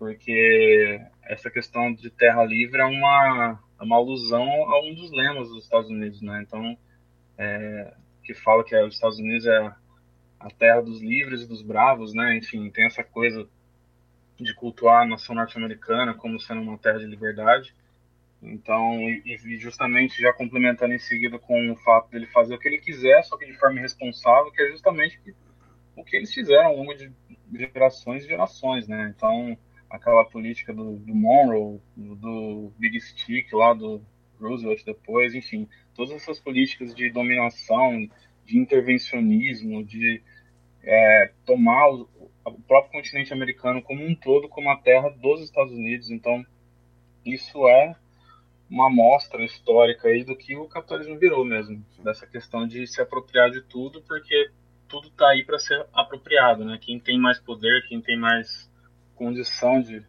Porque essa questão de terra livre é uma, é uma alusão a um dos lemas dos Estados Unidos, né? Então, é, que fala que é, os Estados Unidos é a terra dos livres e dos bravos, né? Enfim, tem essa coisa de cultuar a nação norte-americana como sendo uma terra de liberdade. Então, e, e, justamente já complementando em seguida com o fato dele fazer o que ele quiser, só que de forma irresponsável, que é justamente o que eles fizeram ao longo de gerações e gerações, né? Então, aquela política do, do Monroe, do, do Big Stick lá, do Roosevelt depois, enfim, todas essas políticas de dominação, de intervencionismo, de é, tomar o, o próprio continente americano como um todo como a terra dos Estados Unidos. Então, isso é uma amostra histórica aí do que o capitalismo virou mesmo, dessa questão de se apropriar de tudo, porque tudo está aí para ser apropriado, né? Quem tem mais poder, quem tem mais condição de,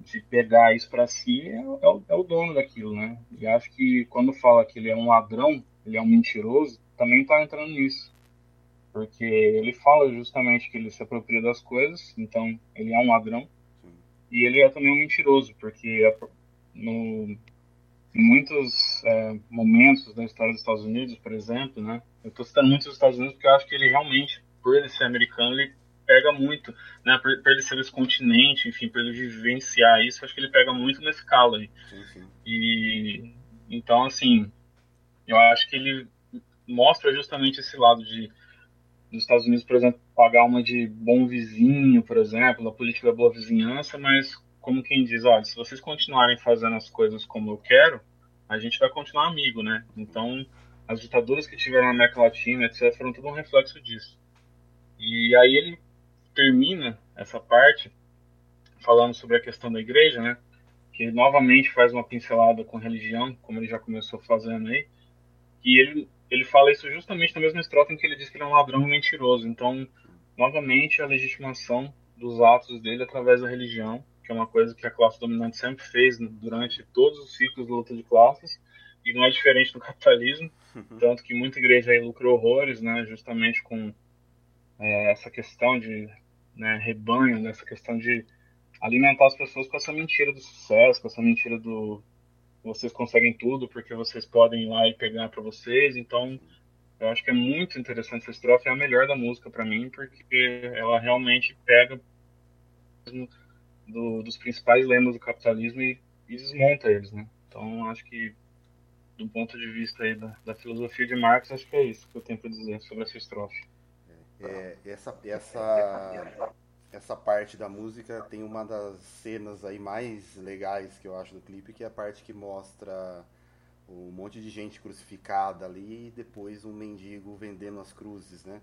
de pegar isso para si é, é, o, é, o, dono daquilo, né? E acho que quando fala que ele é um ladrão, ele é um mentiroso, também está entrando nisso. Porque ele fala justamente que ele se apropria das coisas, então ele é um ladrão. E ele é também um mentiroso, porque no, em muitos é, momentos da história dos Estados Unidos, por exemplo, né? Eu estou citando muito os Estados Unidos porque eu acho que ele realmente, por ele ser americano, ele pega muito, né? Por ele ser desse continente, enfim, por ele vivenciar isso, acho que ele pega muito nesse calo aí. Sim, sim. E então, assim, eu acho que ele mostra justamente esse lado de dos Estados Unidos, por exemplo, pagar uma de bom vizinho, por exemplo, a política da boa vizinhança, mas como quem diz, olha, se vocês continuarem fazendo as coisas como eu quero, a gente vai continuar amigo, né? Então, as ditaduras que tiveram na América Latina, etc., foram tudo um reflexo disso. E aí ele termina essa parte falando sobre a questão da igreja, né? Que ele novamente faz uma pincelada com religião, como ele já começou fazendo aí. E ele, ele fala isso justamente na mesma estrofe em que ele diz que ele é um ladrão mentiroso. Então, novamente, a legitimação dos atos dele através da religião que é uma coisa que a classe dominante sempre fez durante todos os ciclos de luta de classes, e não é diferente do capitalismo, uhum. tanto que muita igreja aí lucra horrores, né, justamente com é, essa questão de né, rebanho, né, essa questão de alimentar as pessoas com essa mentira do sucesso, com essa mentira do vocês conseguem tudo porque vocês podem ir lá e pegar para vocês, então eu acho que é muito interessante essa estrofe, é a melhor da música para mim, porque ela realmente pega do, dos principais lemas do capitalismo e, e, desmonta eles, né? Então, acho que, do ponto de vista aí da, da filosofia de Marx, acho que é isso que eu tenho para dizer sobre essa estrofe. É, essa, essa, essa parte da música tem uma das cenas aí mais legais que eu acho do clipe, que é a parte que mostra um monte de gente crucificada ali e depois um mendigo vendendo as cruzes, né?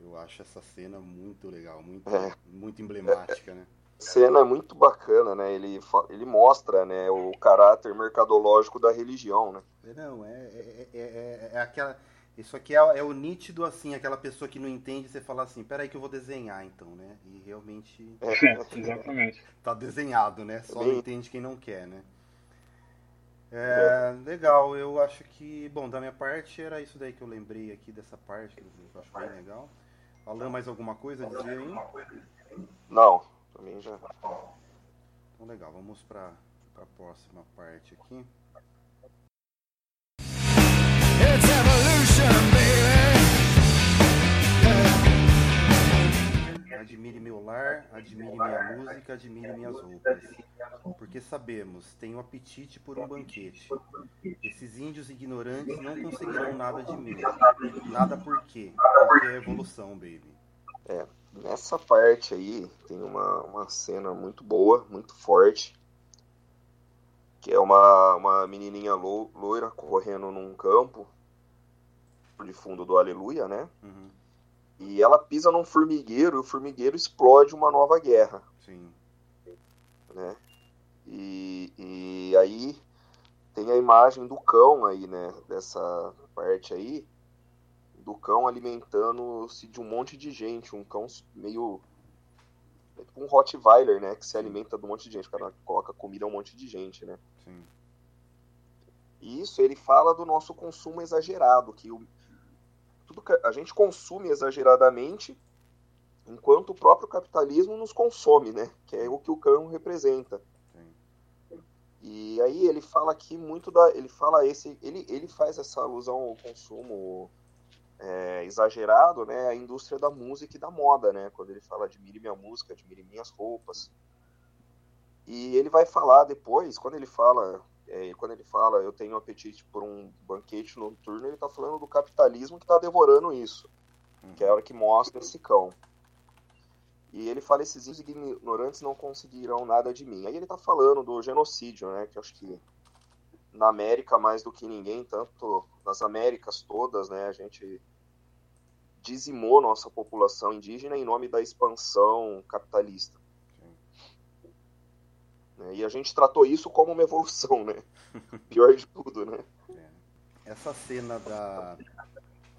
Eu acho essa cena muito legal, muito, é. muito emblemática, né? cena é muito bacana, né? Ele, ele mostra né, o caráter mercadológico da religião, né? Não, é, é, é, é aquela. Isso aqui é, é, o nítido, assim, aquela pessoa que não entende, você fala assim, peraí que eu vou desenhar, então, né? E realmente. É, exatamente. Tá desenhado, né? Só não entende quem não quer, né? É, legal, eu acho que, bom, da minha parte era isso daí que eu lembrei aqui dessa parte, que eu acho bem legal. Alan, mais alguma coisa a dizer aí? Não, também já. Então legal, vamos para a próxima parte aqui. It's Admire meu lar, admire minha música, admire minhas roupas. Porque sabemos, tenho apetite por um banquete. Esses índios ignorantes não conseguirão nada de mim. Nada por quê? Porque é evolução, baby. É, Nessa parte aí tem uma, uma cena muito boa, muito forte. Que é uma, uma menininha lo, loira correndo num campo de fundo do Aleluia, né? Uhum. E ela pisa num formigueiro e o formigueiro explode uma nova guerra. Sim. Né? E, e aí tem a imagem do cão aí, né? Dessa parte aí do cão alimentando-se de um monte de gente, um cão meio é tipo um Rottweiler, né, que se alimenta de um monte de gente, o cara coloca comida a um monte de gente, né? Sim. E isso ele fala do nosso consumo exagerado, que o, tudo que a gente consome exageradamente, enquanto o próprio capitalismo nos consome, né? Que é o que o cão representa. E aí ele fala aqui muito da, ele fala esse, ele, ele faz essa alusão ao consumo é, exagerado, né? A indústria da música e da moda, né? Quando ele fala admire minha música, admire minhas roupas. E ele vai falar depois, quando ele fala é, quando ele fala eu tenho apetite por um banquete noturno, ele está falando do capitalismo que está devorando isso, que é a hora que mostra esse cão. E ele fala esses ignorantes não conseguirão nada de mim. Aí ele está falando do genocídio, né? Que acho que na América mais do que ninguém, tanto nas Américas todas, né? A gente dizimou nossa população indígena em nome da expansão capitalista. Né? E a gente tratou isso como uma evolução, né? Pior de tudo, né? É. Essa cena da,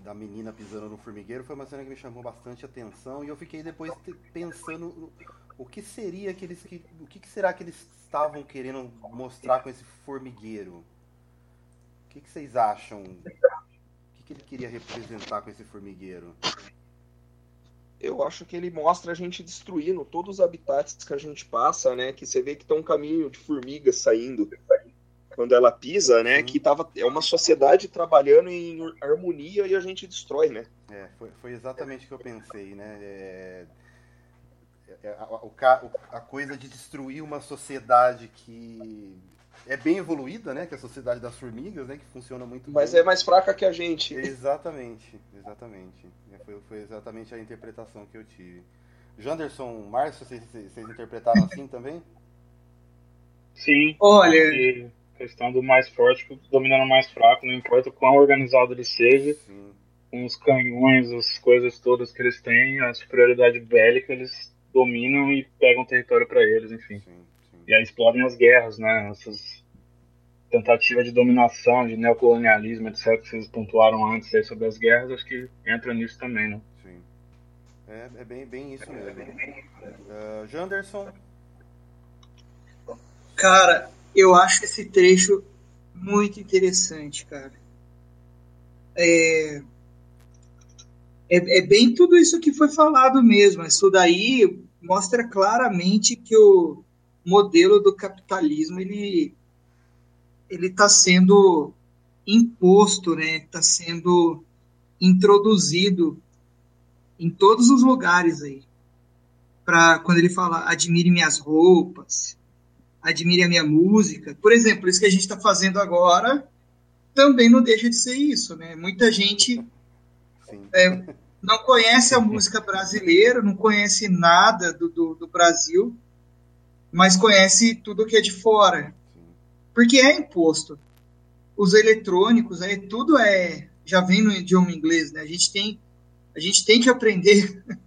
da menina pisando no formigueiro foi uma cena que me chamou bastante atenção e eu fiquei depois pensando o que seria que eles o que será que eles estavam querendo mostrar com esse formigueiro? O que, que vocês acham? O que, que ele queria representar com esse formigueiro? Eu acho que ele mostra a gente destruindo todos os habitats que a gente passa, né? Que você vê que tem um caminho de formigas saindo quando ela pisa, né? Uhum. Que tava, é uma sociedade trabalhando em harmonia e a gente destrói, né? É, foi, foi exatamente o que eu pensei, né? É, é, a, a, a coisa de destruir uma sociedade que é bem evoluída, né? Que é a sociedade das formigas, né? Que funciona muito Mas bem. é mais fraca que a gente. Exatamente, exatamente. É, foi, foi exatamente a interpretação que eu tive. Janderson, Márcio, vocês, vocês interpretaram assim também? Sim. Olha. Questão do mais forte dominando o mais fraco, não importa o quão organizado ele seja. Sim. Com os canhões, as coisas todas que eles têm, a superioridade bélica, eles dominam e pegam território para eles, enfim. Sim. E aí explodem as guerras, né? Essas tentativas de dominação, de neocolonialismo, etc., que vocês pontuaram antes aí sobre as guerras, acho que entra nisso também, né? Sim. É, é bem, bem isso mesmo. Uh, Janderson? Cara, eu acho esse trecho muito interessante, cara. É, é, é, bem tudo isso que foi falado mesmo. Isso daí mostra claramente que o, modelo do capitalismo ele ele está sendo imposto, né? Está sendo introduzido em todos os lugares aí. Para quando ele fala admire minhas roupas, admire a minha música, por exemplo, isso que a gente está fazendo agora também não deixa de ser isso, né? Muita gente é, não conhece a música brasileira, não conhece nada do, do, do Brasil mas conhece tudo que é de fora. Porque é imposto. Os eletrônicos, aí tudo é já vem no idioma inglês, né? A gente tem a gente tem que aprender.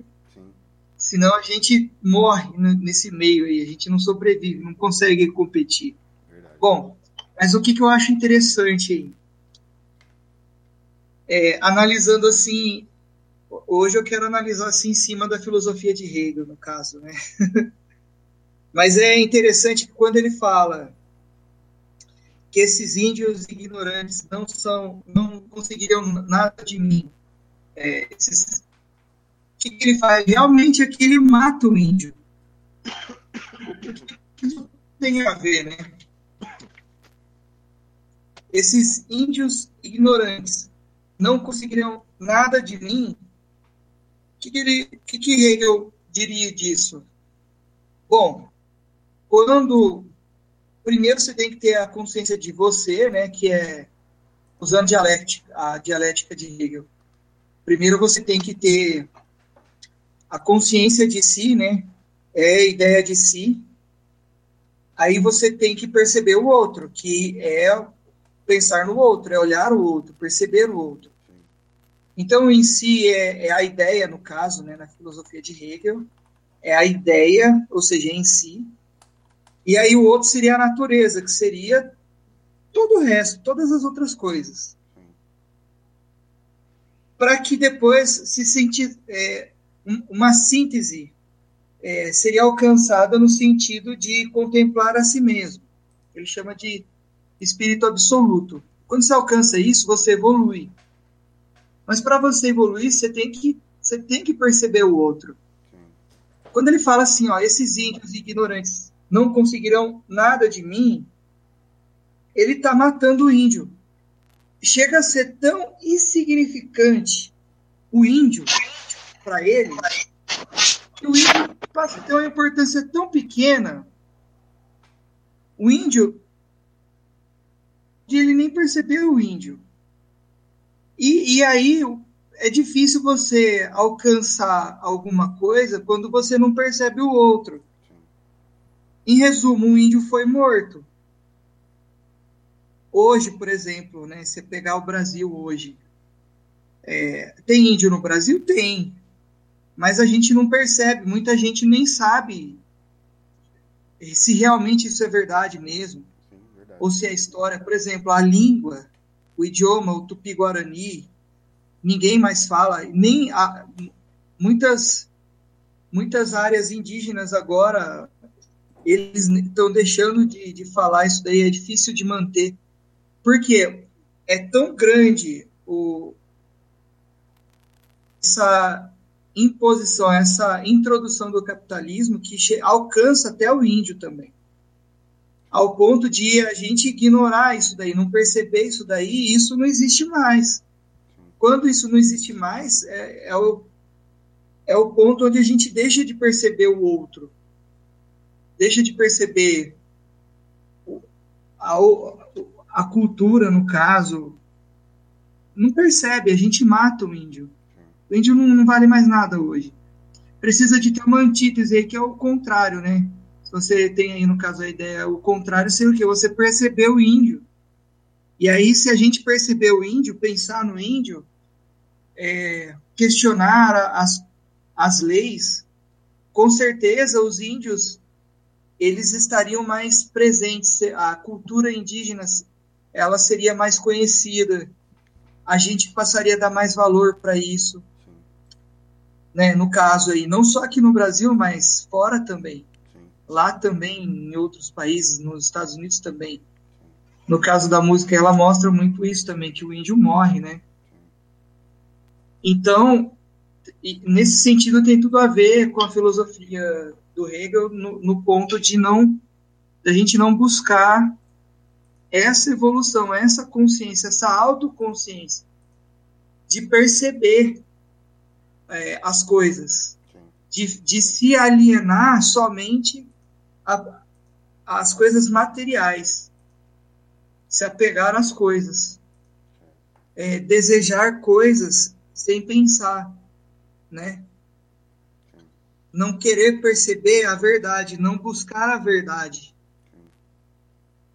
Senão a gente morre nesse meio aí, a gente não sobrevive, não consegue competir. Verdade. Bom, mas o que, que eu acho interessante aí? É, analisando assim, hoje eu quero analisar assim em cima da filosofia de Hegel, no caso, né? Mas é interessante que quando ele fala que esses índios ignorantes não são, não conseguiriam nada de mim, é, esses, o que, ele faz? Realmente aqui ele mata o índio. O que isso tem a ver, né? Esses índios ignorantes não conseguiriam nada de mim. O que, que, que, que diria disso? Bom, quando primeiro você tem que ter a consciência de você, né, que é usando dialética, a dialética de Hegel. Primeiro você tem que ter a consciência de si, né, é a ideia de si. Aí você tem que perceber o outro, que é pensar no outro, é olhar o outro, perceber o outro. Então, em si, é, é a ideia, no caso, né, na filosofia de Hegel, é a ideia, ou seja, em si, e aí o outro seria a natureza, que seria todo o resto, todas as outras coisas. Para que depois se sentir é, uma síntese é, seria alcançada no sentido de contemplar a si mesmo. Ele chama de espírito absoluto. Quando você alcança isso, você evolui. Mas para você evoluir, você tem que você tem que perceber o outro. Quando ele fala assim, ó, esses índios ignorantes não conseguirão nada de mim, ele está matando o índio. Chega a ser tão insignificante o índio para ele que o índio passa a ter uma importância tão pequena. O índio ele nem percebeu o índio. E, e aí é difícil você alcançar alguma coisa quando você não percebe o outro. Em resumo, o índio foi morto. Hoje, por exemplo, né, você pegar o Brasil hoje, é, tem índio no Brasil? Tem. Mas a gente não percebe, muita gente nem sabe se realmente isso é verdade mesmo. Sim, verdade. Ou se é história. Por exemplo, a língua, o idioma, o tupi-guarani, ninguém mais fala, nem a, muitas muitas áreas indígenas agora eles estão deixando de, de falar isso daí, é difícil de manter. Porque é tão grande o, essa imposição, essa introdução do capitalismo que alcança até o índio também. Ao ponto de a gente ignorar isso daí, não perceber isso daí, isso não existe mais. Quando isso não existe mais, é, é, o, é o ponto onde a gente deixa de perceber o outro, deixa de perceber a, a cultura, no caso. Não percebe, a gente mata o índio. O índio não, não vale mais nada hoje. Precisa de ter uma antítese aí, que é o contrário, né? Se você tem aí, no caso, a ideia, o contrário seria o quê? Você perceber o índio. E aí, se a gente perceber o índio, pensar no índio, é, questionar as, as leis, com certeza os índios eles estariam mais presentes, a cultura indígena ela seria mais conhecida, a gente passaria a dar mais valor para isso né, no caso aí, não só aqui no Brasil, mas fora também. Lá também, em outros países, nos Estados Unidos também. No caso da música, ela mostra muito isso também, que o índio morre, né? Então, nesse sentido, tem tudo a ver com a filosofia do Hegel no, no ponto de não da gente não buscar essa evolução, essa consciência, essa autoconsciência de perceber é, as coisas, de, de, se alienar somente às coisas materiais, se apegar às coisas, é, desejar coisas sem pensar, né? Não querer perceber a verdade, não buscar a verdade.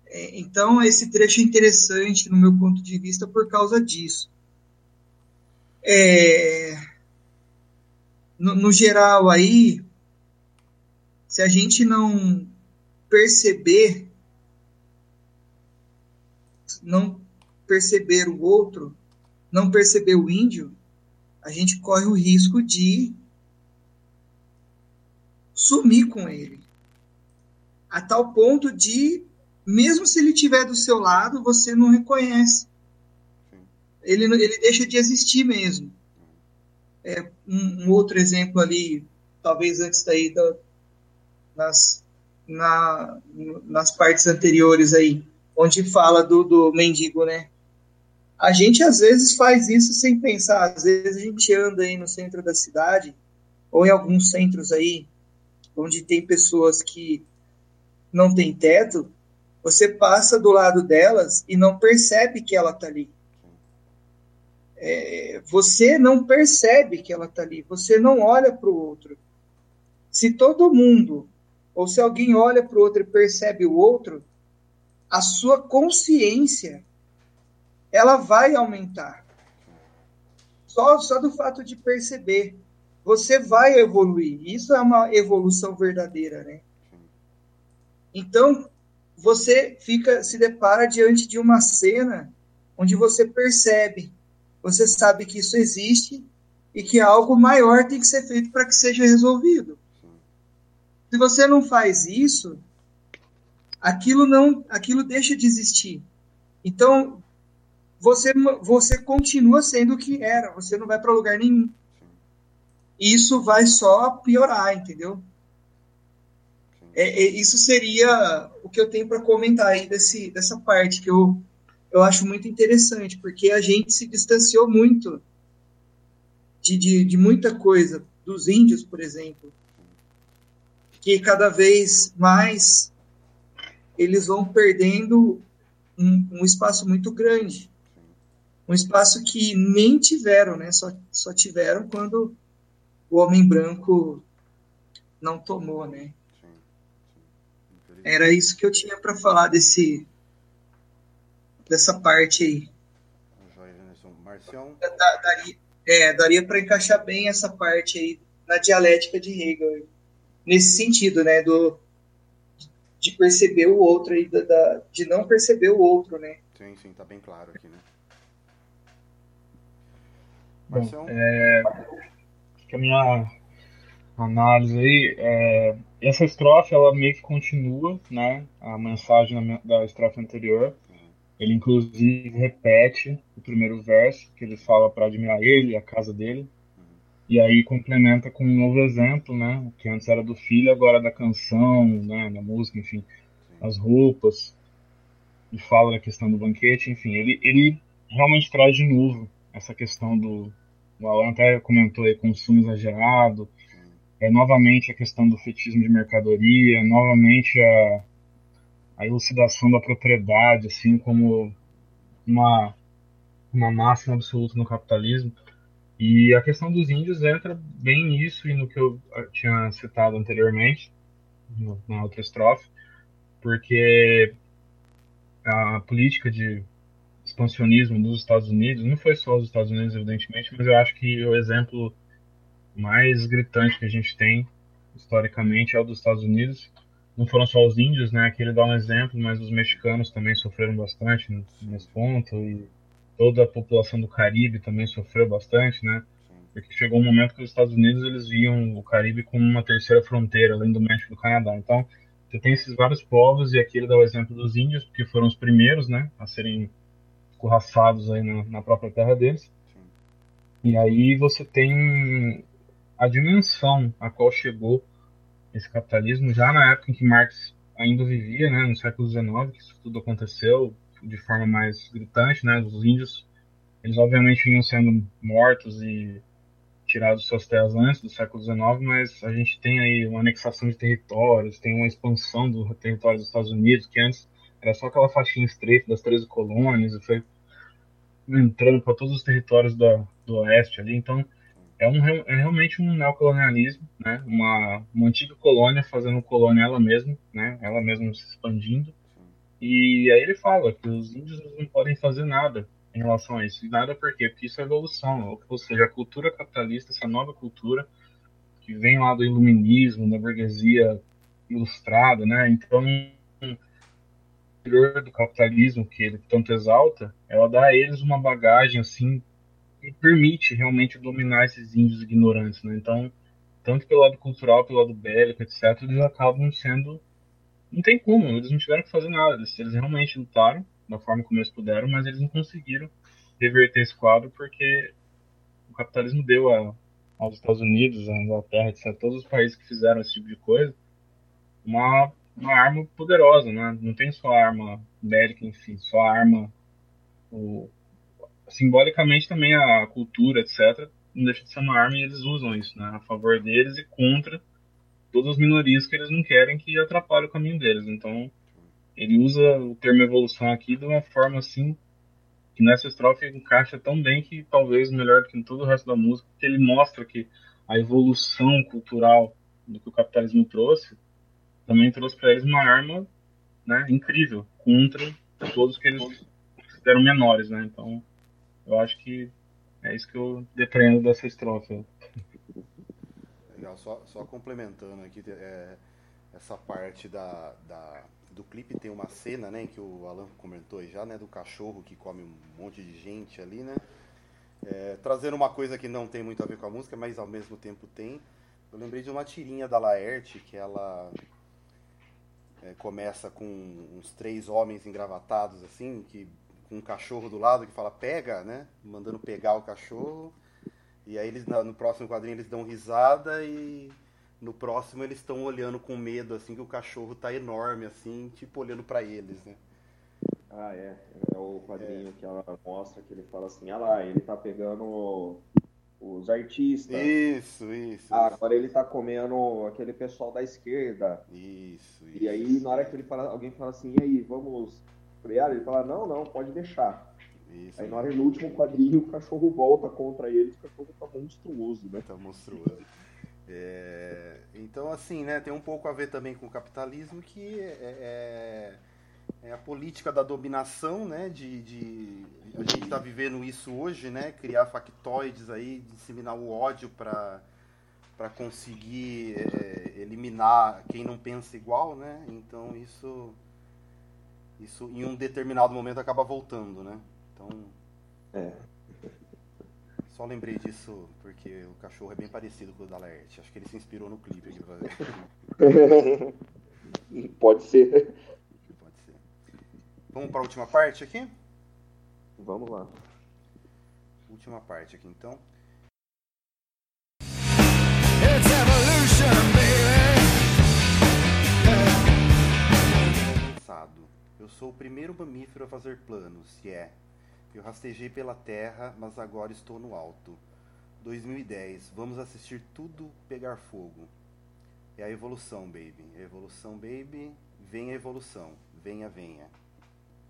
É, então, esse trecho é interessante, no meu ponto de vista, por causa disso. É, no, no geral aí, se a gente não perceber, não perceber o outro, não perceber o índio, a gente corre o risco de sumir com ele. A tal ponto de, mesmo se ele estiver do seu lado, você não reconhece. Ele, ele deixa de existir mesmo. É, um, um, outro exemplo ali, talvez antes daí, da, nas, na, nas partes anteriores aí, onde fala do, do mendigo, né? A gente às vezes faz isso sem pensar. Às vezes a gente anda aí no centro da cidade, ou em alguns centros aí, onde tem pessoas que não têm teto, você passa do lado delas e não percebe que ela está ali é, você não percebe que ela está ali, você não olha para o outro. Se todo mundo, ou se alguém olha para o outro e percebe o outro, a sua consciência ela vai aumentar. Só, só do fato de perceber, você vai evoluir. Isso é uma evolução verdadeira, né? Então, você fica se depara diante de uma cena onde você percebe você sabe que isso existe e que algo maior tem que ser feito para que seja resolvido. Se você não faz isso, aquilo não, aquilo deixa de existir. Então, você, você continua sendo o que era, você não vai para lugar nenhum. Isso vai só piorar, entendeu? É, é, isso seria o que eu tenho para comentar aí desse, dessa parte que eu, eu acho muito interessante, porque a gente se distanciou muito de, de, de muita coisa, dos índios, por exemplo, que cada vez mais eles vão perdendo um, um espaço muito grande um espaço que nem tiveram, né? Só, só tiveram quando o homem branco não tomou, né? Era isso que eu tinha para falar desse dessa parte aí. Da, daria, é, daria para encaixar bem essa parte aí na dialética de Hegel nesse sentido, né? Do de perceber o outro aí, da, da, de não perceber o outro, né? Sim, sim, tá bem claro aqui, né? Bom, é, que a minha análise aí, é, essa estrofe ela meio que continua, né, a mensagem da estrofe anterior. Ele inclusive repete o primeiro verso que ele fala para admirar ele, a casa dele, e aí complementa com um novo exemplo, né, que antes era do filho, agora da canção, né, da música, enfim, as roupas, e fala da questão do banquete, enfim, ele ele realmente traz de novo essa questão do. O Alan até comentou aí, consumo exagerado, é, novamente a questão do fetismo de mercadoria, novamente a, a elucidação da propriedade, assim como uma, uma máxima absoluta no capitalismo. E a questão dos índios entra bem nisso e no que eu tinha citado anteriormente, na outra estrofe, porque a política de expansionismo dos Estados Unidos, não foi só os Estados Unidos, evidentemente, mas eu acho que o exemplo mais gritante que a gente tem historicamente é o dos Estados Unidos. Não foram só os índios, né? Aqui ele dá um exemplo, mas os mexicanos também sofreram bastante nesse ponto e toda a população do Caribe também sofreu bastante, né? Porque chegou um momento que os Estados Unidos eles viam o Caribe como uma terceira fronteira, além do México e do Canadá. Então, você tem esses vários povos e aqui ele dá o exemplo dos índios, porque foram os primeiros, né, a serem escorraçados aí na, na própria terra deles. Sim. E aí você tem a dimensão a qual chegou esse capitalismo já na época em que Marx ainda vivia, né, no século XIX, que isso tudo aconteceu de forma mais gritante, né, os índios, eles obviamente vinham sendo mortos e tirados suas terras antes do século XIX, mas a gente tem aí uma anexação de territórios, tem uma expansão do território dos Estados Unidos, que antes era só aquela faixinha estreita das 13 colônias e foi entrando para todos os territórios do, do oeste ali. Então, é, um, é realmente um neocolonialismo, né? Uma, uma antiga colônia fazendo colônia ela mesma, né? Ela mesma se expandindo. E aí ele fala que os índios não podem fazer nada em relação a isso. E nada por quê? Porque isso é evolução. Ou seja, a cultura capitalista, essa nova cultura que vem lá do iluminismo, da burguesia ilustrada, né? Então, do capitalismo que ele tanto exalta, ela dá a eles uma bagagem assim que permite realmente dominar esses índios ignorantes, né? Então, tanto pelo lado cultural, pelo lado bélico, etc, eles acabam sendo não tem como, eles não tiveram que fazer nada, eles, eles realmente lutaram da forma como eles puderam, mas eles não conseguiram reverter esse quadro porque o capitalismo deu a, aos Estados Unidos, à Inglaterra, etc, todos os países que fizeram esse tipo de coisa, uma uma arma poderosa, né? Não tem só a arma bélica em si, só a arma. O, simbolicamente também a cultura, etc. Não deixa de ser uma arma e eles usam isso, né? A favor deles e contra todas as minorias que eles não querem que atrapalhe o caminho deles. Então, ele usa o termo evolução aqui de uma forma assim que nessa estrofe encaixa tão bem que talvez melhor do que em todo o resto da música, porque ele mostra que a evolução cultural do que o capitalismo trouxe também trouxe para eles uma arma né, incrível contra todos que eles consideram menores, né? Então, eu acho que é isso que eu depreendo dessa estrofe. Legal, só, só complementando aqui, é, essa parte da, da, do clipe tem uma cena, né, que o Alan comentou já, né, do cachorro que come um monte de gente ali, né? É, trazendo uma coisa que não tem muito a ver com a música, mas ao mesmo tempo tem. Eu lembrei de uma tirinha da Laerte que ela é, começa com uns três homens engravatados, assim, que com um cachorro do lado que fala pega, né? Mandando pegar o cachorro. E aí eles no próximo quadrinho eles dão risada e no próximo eles estão olhando com medo assim que o cachorro tá enorme assim, tipo olhando para eles, né? Ah, é. É o quadrinho é. que ela mostra que ele fala assim, ah lá, ele tá pegando os artistas. Isso, isso. Ah, agora ele tá comendo aquele pessoal da esquerda. Isso, isso. E aí, na hora que ele fala, alguém fala assim, e aí, vamos frear? Ele fala, não, não, pode deixar. Isso, aí na hora no último quadrinho o cachorro volta contra ele, o cachorro tá monstruoso, né? Tá monstruoso. É, então, assim, né, tem um pouco a ver também com o capitalismo, que é, é, é a política da dominação, né, de, de a gente está vivendo isso hoje, né, criar factoides aí, disseminar o ódio para para conseguir é, eliminar quem não pensa igual, né? Então isso isso em um determinado momento acaba voltando, né? Então é. Só lembrei disso porque o cachorro é bem parecido com o da Laerte. Acho que ele se inspirou no clipe aqui pra ver. Pode ser. Pode ser. Vamos para a última parte aqui? Vamos lá. Última parte aqui então. It's evolution, baby. Eu sou o primeiro mamífero a fazer planos, e é. Eu rastejei pela terra, mas agora estou no alto. 2010, vamos assistir tudo pegar fogo. É a evolução, baby. A evolução, baby. Vem a evolução. Venha, venha.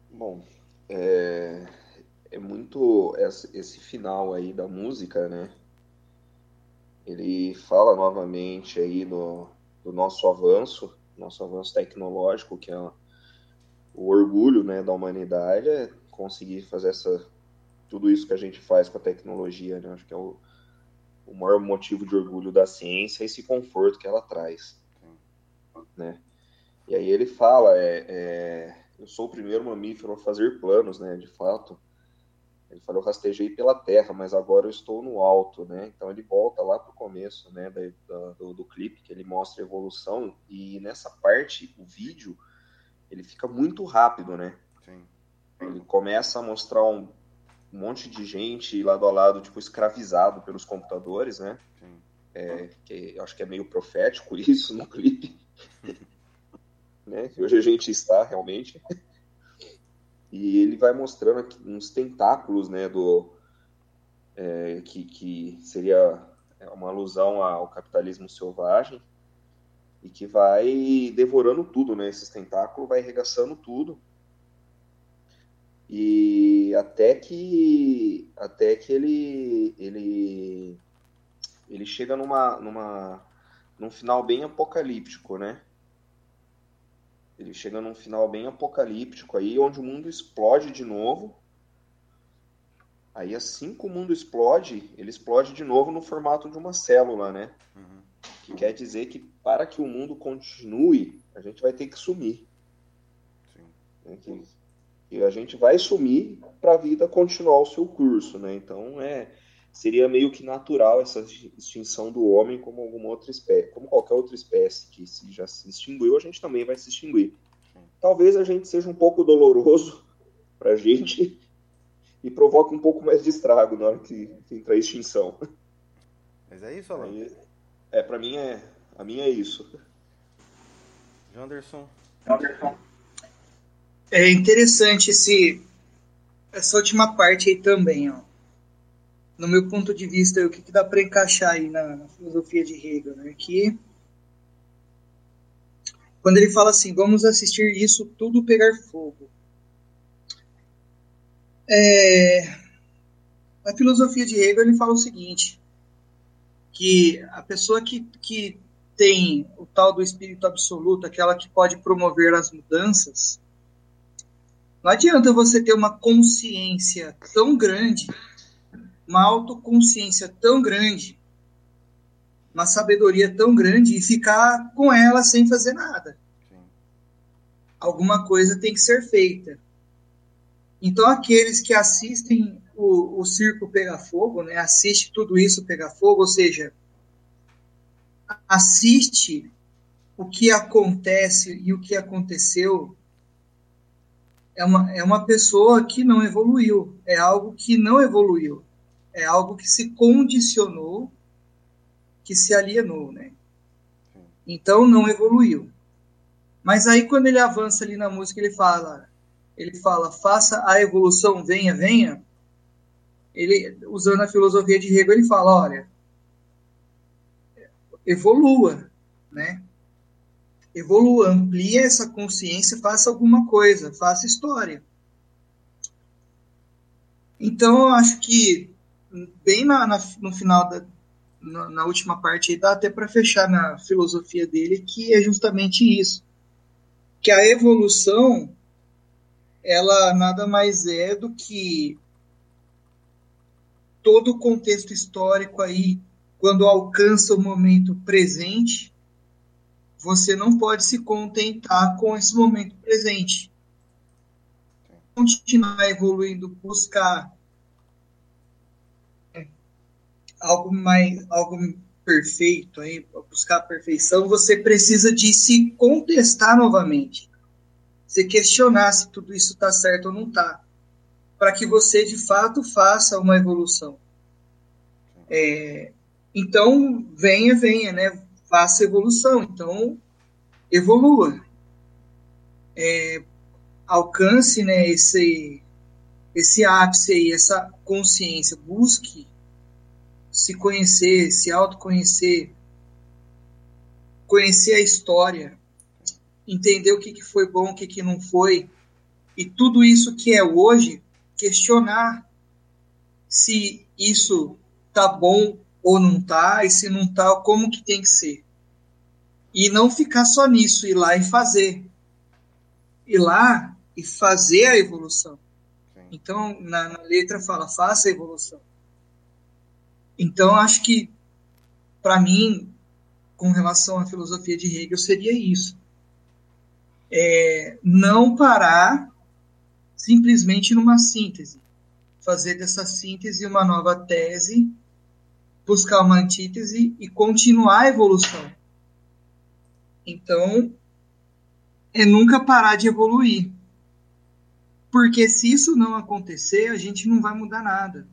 Bom, é, é muito esse final aí da música, né? Ele fala novamente aí do, do nosso avanço, nosso avanço tecnológico, que é o orgulho né, da humanidade, é conseguir fazer essa tudo isso que a gente faz com a tecnologia, né? Acho que é o, o maior motivo de orgulho da ciência, esse conforto que ela traz, né? E aí ele fala, é, é, eu sou o primeiro mamífero a fazer planos, né? De fato, ele falou, eu rastejei pela terra, mas agora eu estou no alto, né? Então ele volta lá para o começo, né? Da, do, do clipe que ele mostra a evolução e nessa parte o vídeo ele fica muito rápido, né? Sim. Ele começa a mostrar um monte de gente lado a lado, tipo, escravizado pelos computadores, né? Sim. É, que acho que é meio profético isso no clipe. né? Que hoje a gente está realmente. E ele vai mostrando aqui uns tentáculos, né, do é, que, que seria uma alusão ao capitalismo selvagem e que vai devorando tudo, né? Esses tentáculos vai arregaçando tudo e até que até que ele ele ele chega numa numa num final bem apocalíptico, né? Ele chega num final bem apocalíptico aí, onde o mundo explode de novo. Aí assim que o mundo explode, ele explode de novo no formato de uma célula, né? Uhum. Que quer dizer que para que o mundo continue, a gente vai ter que sumir. Sim. Né? E a gente vai sumir para a vida continuar o seu curso, né? Então é seria meio que natural essa extinção do homem como alguma outra espécie, como qualquer outra espécie que se já se extinguiu, a gente também vai se extinguir. Talvez a gente seja um pouco doloroso para a gente e provoque um pouco mais de estrago na hora que, que entrar a extinção. Mas é isso, Alan? Aí, é, para mim é, a minha é isso. Janderson. Janderson. É interessante esse, essa última parte aí também, ó. No meu ponto de vista, o que, que dá para encaixar aí na, na, filosofia de Hegel, né? Que quando ele fala assim, vamos assistir isso tudo pegar fogo. É, a filosofia de Hegel ele fala o seguinte, que a pessoa que, que tem o tal do espírito absoluto, aquela que pode promover as mudanças, não adianta você ter uma consciência tão grande, uma autoconsciência tão grande, uma sabedoria tão grande e ficar com ela sem fazer nada. Sim. Alguma coisa tem que ser feita. Então, aqueles que assistem o, o circo pegar fogo, né, assiste tudo isso pegar fogo, ou seja, assiste o que acontece e o que aconteceu é uma, é uma pessoa que não evoluiu, é algo que não evoluiu, é algo que se condicionou, que se alienou, né? Então não evoluiu. Mas aí quando ele avança ali na música, ele fala, ele fala, faça a evolução, venha, venha. Ele usando a filosofia de Hegel, ele fala, olha, evolua, né? Evolua, amplie essa consciência, faça alguma coisa, faça história. Então, eu acho que bem na, na no final da na, na, última parte aí, dá até para fechar na filosofia dele que é justamente isso, que a evolução ela nada mais é do que todo o contexto histórico aí quando alcança o momento presente, você não pode se contentar com esse momento presente. Continuar evoluindo, buscar algo mais, algo perfeito aí, buscar a perfeição, você precisa de se contestar novamente. Se questionar se tudo isso está certo ou não está, para que você de fato faça uma evolução. É, então, venha, venha, né? Faça evolução. Então, evolua. É, alcance né, esse, esse ápice aí, essa consciência. Busque se conhecer, se autoconhecer, conhecer a história, entender o que, que foi bom, o que, que não foi, e tudo isso que é hoje, questionar se isso tá bom ou não tá, e se não tá, como que tem que ser. E não ficar só nisso, ir lá e fazer. Ir lá e fazer a evolução. Então, na, na, letra fala, faça a evolução. Então, acho que, para mim, com relação à filosofia de Hegel, seria isso. É, não parar simplesmente numa síntese. Fazer dessa síntese uma nova tese buscar uma antítese e continuar a evolução. Então, é nunca parar de evoluir. Porque se isso não acontecer, a gente não vai mudar nada.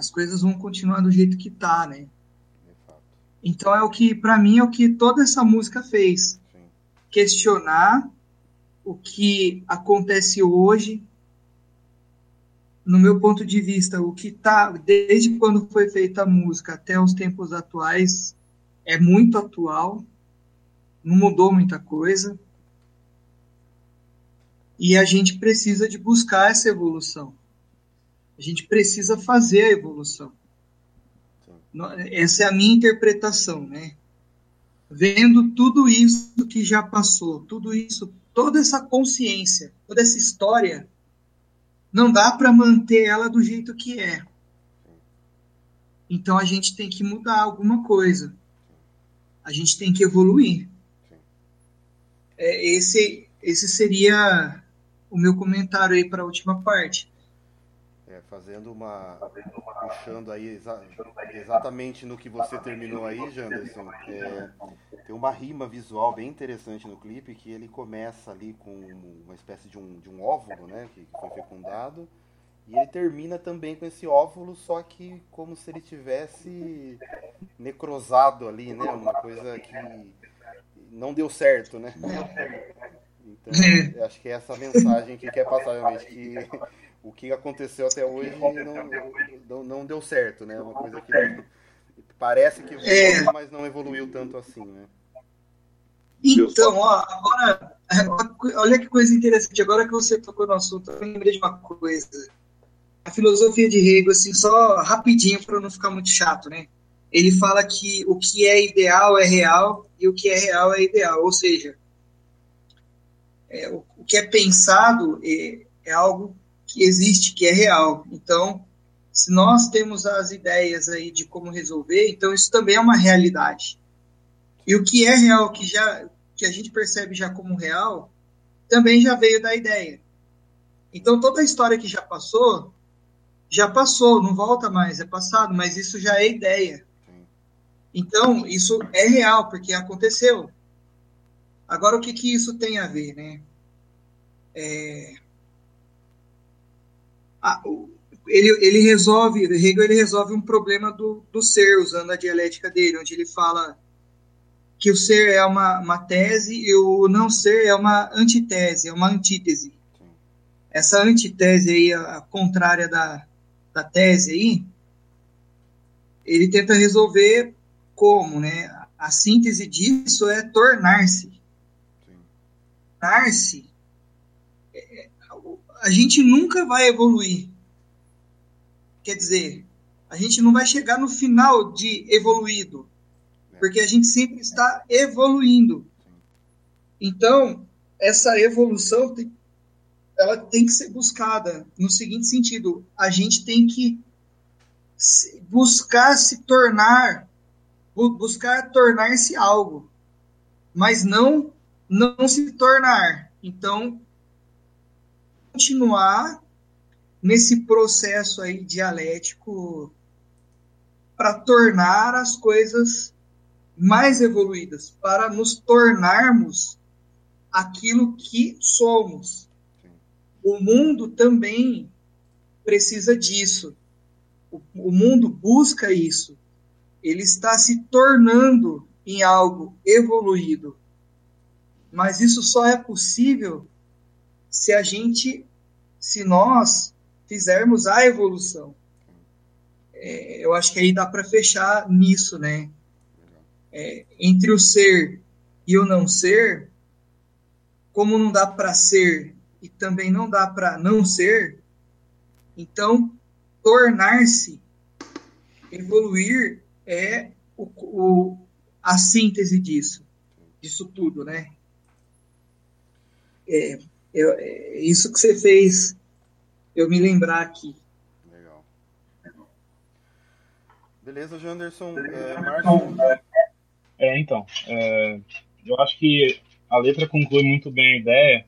As coisas vão continuar do jeito que tá, né? Então é o que, para mim, é o que toda essa música fez. Questionar o que acontece hoje no meu ponto de vista, o que está, desde quando foi feita a música até os tempos atuais, é muito atual, não mudou muita coisa. E a gente precisa de buscar essa evolução. A gente precisa fazer a evolução. Essa é a minha interpretação, né? Vendo tudo isso que já passou, tudo isso, toda essa consciência, toda essa história não dá para manter ela do jeito que é. Então a gente tem que mudar alguma coisa. A gente tem que evoluir. É, esse, esse seria o meu comentário aí para a última parte. Fazendo uma. puxando aí exa exatamente no que você terminou aí, Janderson. É, tem uma rima visual bem interessante no clipe que ele começa ali com uma espécie de um, de um óvulo, né? Que, que foi fecundado. E ele termina também com esse óvulo, só que como se ele tivesse necrosado ali, né? Uma coisa que não deu certo, né? Então, acho que é essa mensagem que quer passar realmente, que o que aconteceu até hoje não, não, não deu certo, né? Uma coisa que parece que evoluiu, é... mas não evoluiu tanto assim, né? Então, ó, agora, olha que coisa interessante. Agora que você tocou no assunto, eu lembrei de uma coisa. A filosofia de Hegel, assim, só rapidinho para não ficar muito chato, né? Ele fala que o que é ideal é real e o que é real é ideal. Ou seja, é, o, o, que é pensado é, é algo que existe, que é real. Então, se nós temos as ideias aí de como resolver, então isso também é uma realidade. E o que é real, que já que a gente percebe já como real, também já veio da ideia. Então toda a história que já passou, já passou, não volta mais, é passado, mas isso já é ideia. Então isso é real porque aconteceu. Agora o que que isso tem a ver, né? é, a, ele, ele resolve, Hegel ele resolve um problema do, do ser, usando a dialética dele, onde ele fala que o ser é uma, uma tese e o não ser é uma antitese, é uma antítese. Essa antitese aí, a, a contrária da, da tese aí, ele tenta resolver como, né? A síntese disso é tornar-se. Tornar-se. É, a gente nunca vai evoluir. Quer dizer, a gente não vai chegar no final de evoluído porque a gente sempre está evoluindo. Então, essa evolução tem, ela tem que ser buscada no seguinte sentido: a gente tem que buscar se tornar, buscar tornar-se algo, mas não não se tornar. Então, continuar nesse processo aí dialético para tornar as coisas mais evoluídas para nos tornarmos aquilo que somos. O mundo também precisa disso. O, o mundo busca isso. Ele está se tornando em algo evoluído. Mas isso só é possível se a gente, se nós fizermos a evolução. É, eu acho que aí dá para fechar nisso, né? é, entre o ser e o não ser, como não dá para ser e também não dá para não ser, então tornar-se, evoluir é o, o, a síntese disso, disso tudo, né? É, é, é isso que você fez eu me lembrar aqui. Legal. Beleza, Janderson. É, Márcio? É, então, é, eu acho que a letra conclui muito bem a ideia,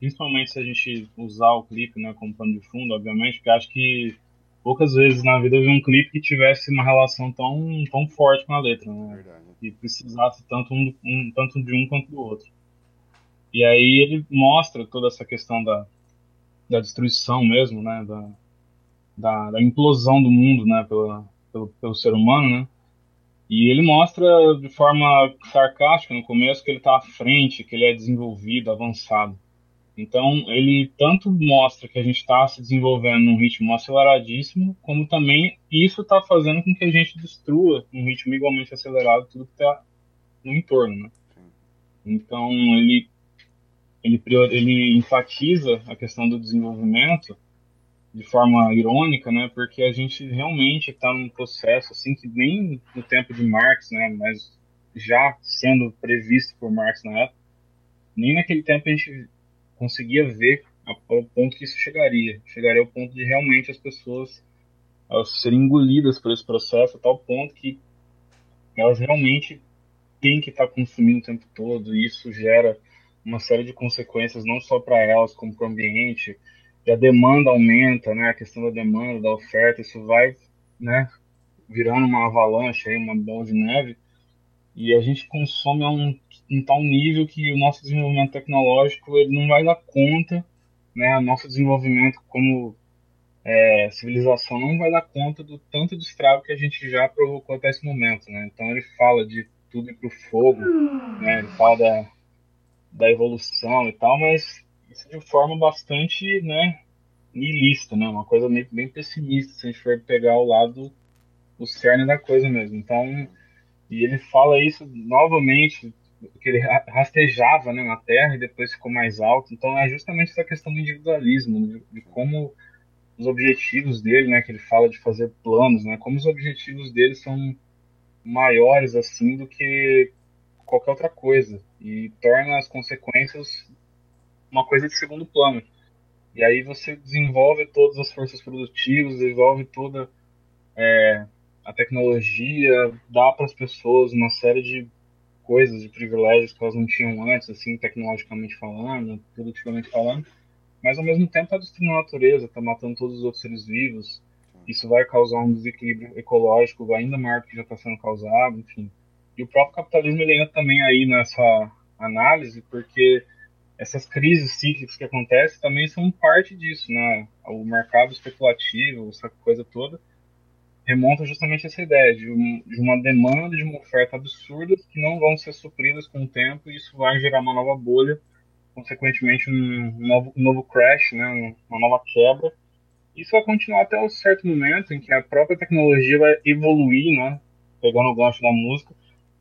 principalmente se a gente usar o clipe né, como pano de fundo, obviamente, porque acho que poucas vezes na vida eu vi um clipe que tivesse uma relação tão, tão forte com a letra, né? Verdade. E precisasse tanto, um, um, tanto de um quanto do outro. E aí ele mostra toda essa questão da, da destruição mesmo, né? Da, da, da implosão do mundo, né? Pela, pelo, pelo ser humano, né? E ele mostra de forma sarcástica no começo que ele está à frente, que ele é desenvolvido, avançado. Então, ele tanto mostra que a gente está se desenvolvendo num ritmo aceleradíssimo, como também isso está fazendo com que a gente destrua num ritmo igualmente acelerado tudo que está no entorno. Né? Então, ele, ele, ele enfatiza a questão do desenvolvimento de forma irônica, né? Porque a gente realmente está num processo assim que nem no tempo de Marx, né? Mas já sendo previsto por Marx na época, nem naquele tempo a gente conseguia ver ao ponto que isso chegaria. Chegaria ao ponto de realmente as pessoas serem engolidas por esse processo, a tal ponto que elas realmente têm que estar tá consumindo o tempo todo, e isso gera uma série de consequências não só para elas, como para o ambiente, e a demanda aumenta, né? A questão da demanda, da oferta, isso vai, né? Virando uma avalanche aí, uma bola de neve. E a gente consome a um, um tal nível que o nosso desenvolvimento tecnológico ele não vai dar conta, né? O nosso desenvolvimento como é, civilização não vai dar conta do tanto de estrago que a gente já provocou até esse momento, né? Então ele fala de tudo ir pro fogo, né? Ele fala da, da evolução e tal, mas isso de forma bastante, né, niilista, né, uma coisa meio, bem pessimista, se a gente for pegar o lado, o cerne da coisa mesmo. Então, e ele fala isso novamente, que ele rastejava né, na Terra e depois ficou mais alto. Então, é justamente essa questão do individualismo, de, de como os objetivos dele, né, que ele fala de fazer planos, né, como os objetivos dele são maiores assim do que qualquer outra coisa e torna as consequências uma coisa de segundo plano. E aí você desenvolve todas as forças produtivas, desenvolve toda é, a tecnologia, dá para as pessoas uma série de coisas, de privilégios que elas não tinham antes, assim, tecnologicamente falando, produtivamente falando, mas ao mesmo tempo está destruindo a natureza, está matando todos os outros seres vivos. Isso vai causar um desequilíbrio ecológico ainda maior do que já está sendo causado, enfim. E o próprio capitalismo ele entra também aí nessa análise, porque essas crises cíclicas que acontecem também são parte disso, né? O mercado especulativo, essa coisa toda, remonta justamente essa ideia de, um, de, uma demanda, de uma oferta absurda que não vão ser supridas com o tempo e isso vai gerar uma nova bolha, consequentemente um novo, um novo crash, né? uma nova quebra. Isso vai continuar até um certo momento em que a própria tecnologia vai evoluir, né? pegando o gancho da música,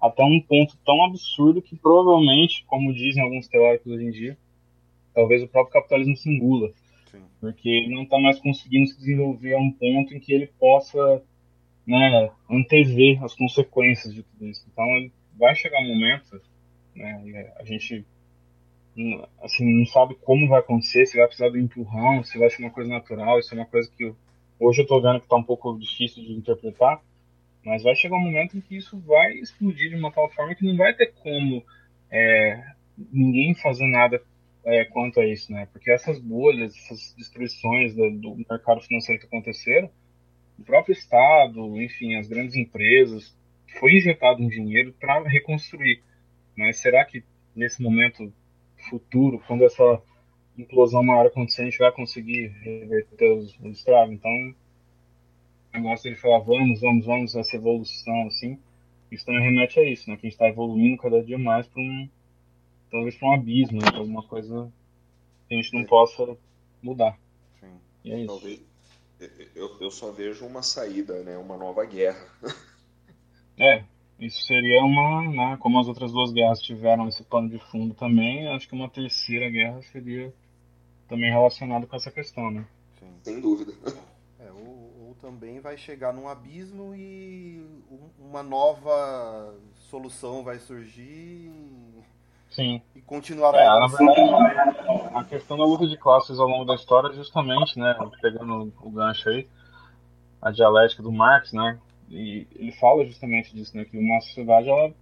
até um ponto tão absurdo que provavelmente, como dizem alguns teóricos hoje em dia, talvez o próprio capitalismo se engula. Sim. Porque ele não está mais conseguindo se desenvolver a um ponto em que ele possa né, antever as consequências de tudo isso. Então vai chegar um momento, né, a gente assim, não sabe como vai acontecer, se vai precisar do empurrão, se vai ser uma coisa natural, isso é uma coisa que hoje eu estou vendo que está um pouco difícil de interpretar, mas vai chegar um momento em que isso vai explodir de uma tal forma que não vai ter como é, ninguém fazer nada é, quanto a isso, né? Porque essas bolhas, essas destruições do, do mercado financeiro que aconteceram, o próprio Estado, enfim, as grandes empresas, foi injetado um dinheiro para reconstruir. Mas será que nesse momento futuro, quando essa implosão maior acontecer, a gente vai conseguir reverter os, os estragos? Então, negócio dele falar vamos, vamos, vamos, essa evolução, assim, isso também remete a isso, né? Que a gente está evoluindo cada dia mais para um, talvez para um abismo, né? alguma coisa que a gente não possa mudar. Sim. E é isso. Talvez, eu, eu só vejo uma saída, né? Uma nova guerra. é, isso seria uma, né? Como as outras duas guerras tiveram esse pano de fundo também, acho que uma terceira guerra seria também relacionada com essa questão, né? Sim. Sem dúvida também vai chegar num abismo e uma nova solução vai surgir Sim. e continuará. É, verdade, a questão da luta de classes ao longo da história justamente, né, pegando o gancho aí, a dialética do Marx, né, e ele fala justamente disso, né, que uma sociedade ela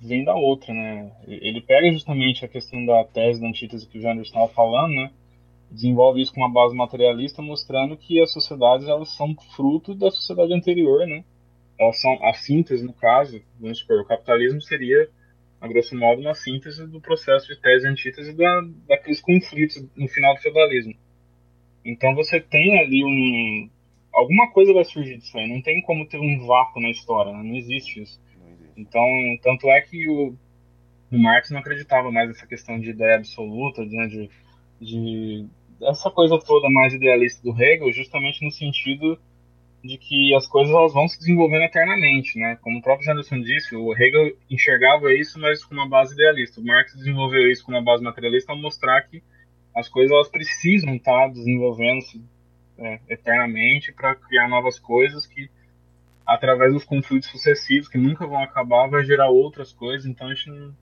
vem da outra, né, ele pega justamente a questão da tese da antítese que o Jander estava falando, né, desenvolve isso com uma base materialista, mostrando que as sociedades elas são fruto da sociedade anterior, né? Elas são a síntese, no caso, vamos supor, o capitalismo seria, a grosso modo, uma síntese do processo de tese e antítese da, daqueles conflitos no final do feudalismo. Então você tem ali um... Alguma coisa vai surgir disso aí, não tem como ter um vácuo na história, né? não existe isso. Então, tanto é que o, o Marx não acreditava mais nessa questão de ideia absoluta, né, de, de essa coisa toda mais idealista do Hegel, justamente no sentido de que as coisas elas vão se desenvolvendo eternamente, né? Como o próprio Janderson disse, o Hegel enxergava isso, mas com uma base idealista. O Marx desenvolveu isso com uma base materialista para mostrar que as coisas elas precisam estar desenvolvendo-se é, eternamente para criar novas coisas que, através dos conflitos sucessivos que nunca vão acabar, vai gerar outras coisas. Então a gente não,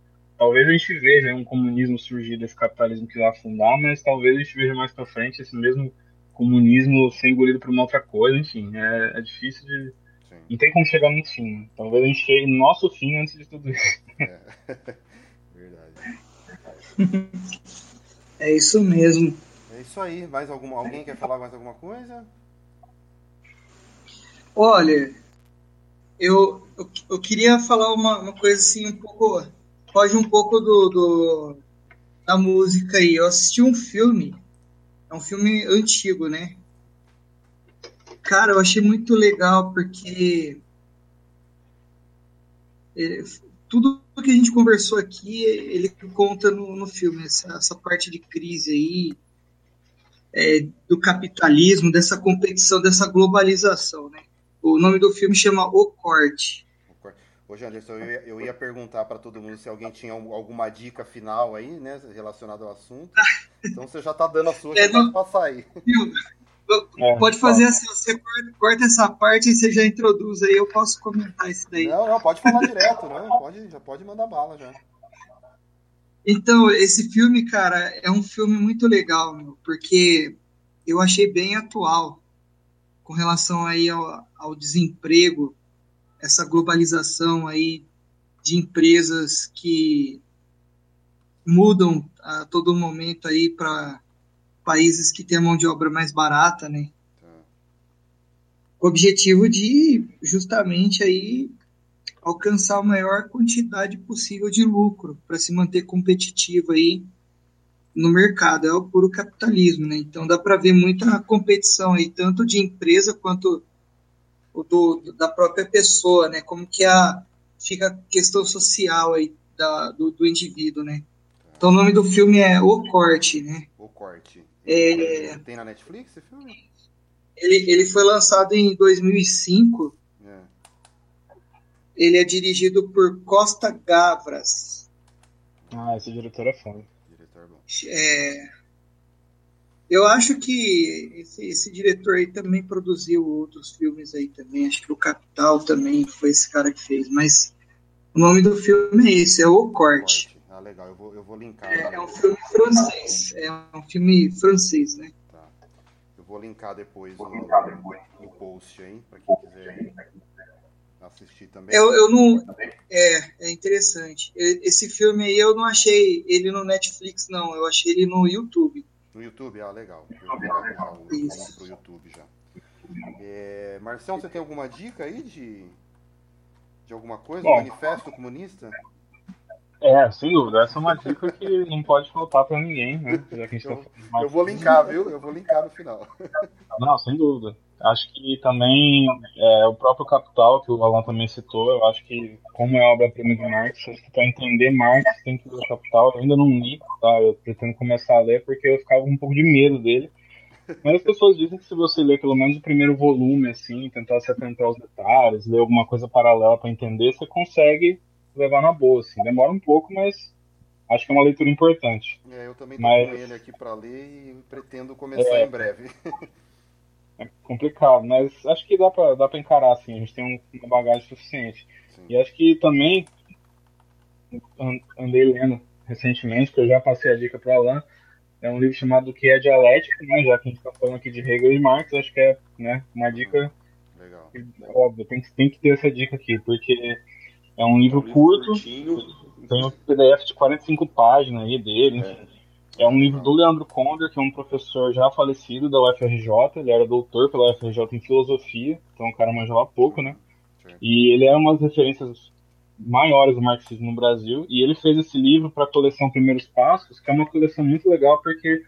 talvez a gente veja um comunismo surgir desse capitalismo que vai afundar, mas talvez a gente veja mais para frente esse mesmo comunismo ser engolido por uma outra coisa, enfim, é, é difícil de. Sim. Não tem como chegar no fim. Né? Talvez a gente chegue no nosso fim antes de tudo isso. É. Verdade. é isso mesmo. É isso aí. Mais alguma, alguém quer falar mais alguma coisa? Olha, eu, eu, eu queria falar uma, uma coisa assim um pouco foge um pouco do, do, da música aí. Eu assisti um filme, é um filme antigo, né? Cara, eu achei muito legal porque é, tudo que a gente conversou aqui, ele conta no, no filme, essa, essa, parte de crise aí, é, do capitalismo, dessa competição, dessa globalização, né? O nome do filme chama O Corte. Ô, Anderson, eu ia, eu ia perguntar para todo mundo se alguém tinha alguma dica final aí, né, relacionada ao assunto. Então você já está dando a sua, é, já não... pode passar aí. É, pode fazer assim, você corta essa parte e você já introduz aí, eu posso comentar isso daí. Não, não, pode falar direto, né? Pode, já pode mandar bala já. Então, esse filme, cara, é um filme muito legal, meu, porque eu achei bem atual com relação aí ao, ao desemprego essa globalização aí de empresas que mudam a todo momento aí para países que têm a mão de obra mais barata, né? Tá. O objetivo de justamente aí alcançar a maior quantidade possível de lucro para se manter competitivo aí no mercado, é o puro capitalismo, né? Então dá para ver muita competição aí, tanto de empresa quanto do, da própria pessoa, né? Como que a fica a questão social aí da, do, do indivíduo, né? Então o nome do filme é O Corte, né? O Corte. É... Tem na Netflix esse filme? Ele, ele foi lançado em 2005. É. Ele é dirigido por Costa Gavras. Ah, esse diretor é foda. Diretor bom. É, eu acho que esse, esse, diretor aí também produziu outros filmes aí também. Acho que o Capital também foi esse cara que fez. Mas o nome do filme é esse, é O Corte. Corte. Ah, legal. Eu vou, eu vou linkar. É, é um filme francês. É um filme francês, né? Tá. Eu vou linkar depois no, no post aí, para quem quiser assistir também. Eu, eu não. É, é interessante. Esse filme aí eu não achei ele no Netflix, não. Eu achei ele no YouTube. No YouTube? Ah, legal. Eu vou já o link pro YouTube já. É, Marcelo, você tem alguma dica aí de, de alguma coisa? Bom, Manifesto Comunista? É, sem dúvida. Essa é uma dica que não pode faltar para ninguém, né? Gente eu, tá eu vou linkar, viu? Eu vou linkar no final. Não, sem dúvida. Acho que também é, o próprio Capital, que o Alan também citou, eu acho que, como é obra-prima de Marx, para entender Marx tem que ler o Capital. Eu ainda não li, tá? Eu pretendo começar a ler porque eu ficava um pouco de medo dele. Mas as pessoas dizem que se você ler pelo menos o primeiro volume, assim, tentar se atentar aos detalhes, ler alguma coisa paralela para entender, você consegue levar na boa, assim. Demora um pouco, mas acho que é uma leitura importante. É, eu também tô mas... com ele aqui para ler e pretendo começar é... em breve. é complicado, mas acho que dá pra, dá pra encarar, assim, a gente tem uma bagagem suficiente. Sim. E acho que também andei lendo recentemente, que eu já passei a dica para Alan, é um livro chamado O que é Dialética, né, já que a gente está falando aqui de Hegel e Marx, acho que é né, uma dica Legal. óbvio, tem que, tem que ter essa dica aqui, porque é um livro, é um livro curto, curtinho. tem um PDF de 45 páginas aí dele, é. É um livro do Leandro Konder, que é um professor já falecido da UFRJ. Ele era doutor pela UFRJ em filosofia, então o cara manjava pouco, né? E ele é uma das referências maiores do marxismo no Brasil. E ele fez esse livro para a coleção Primeiros Passos, que é uma coleção muito legal porque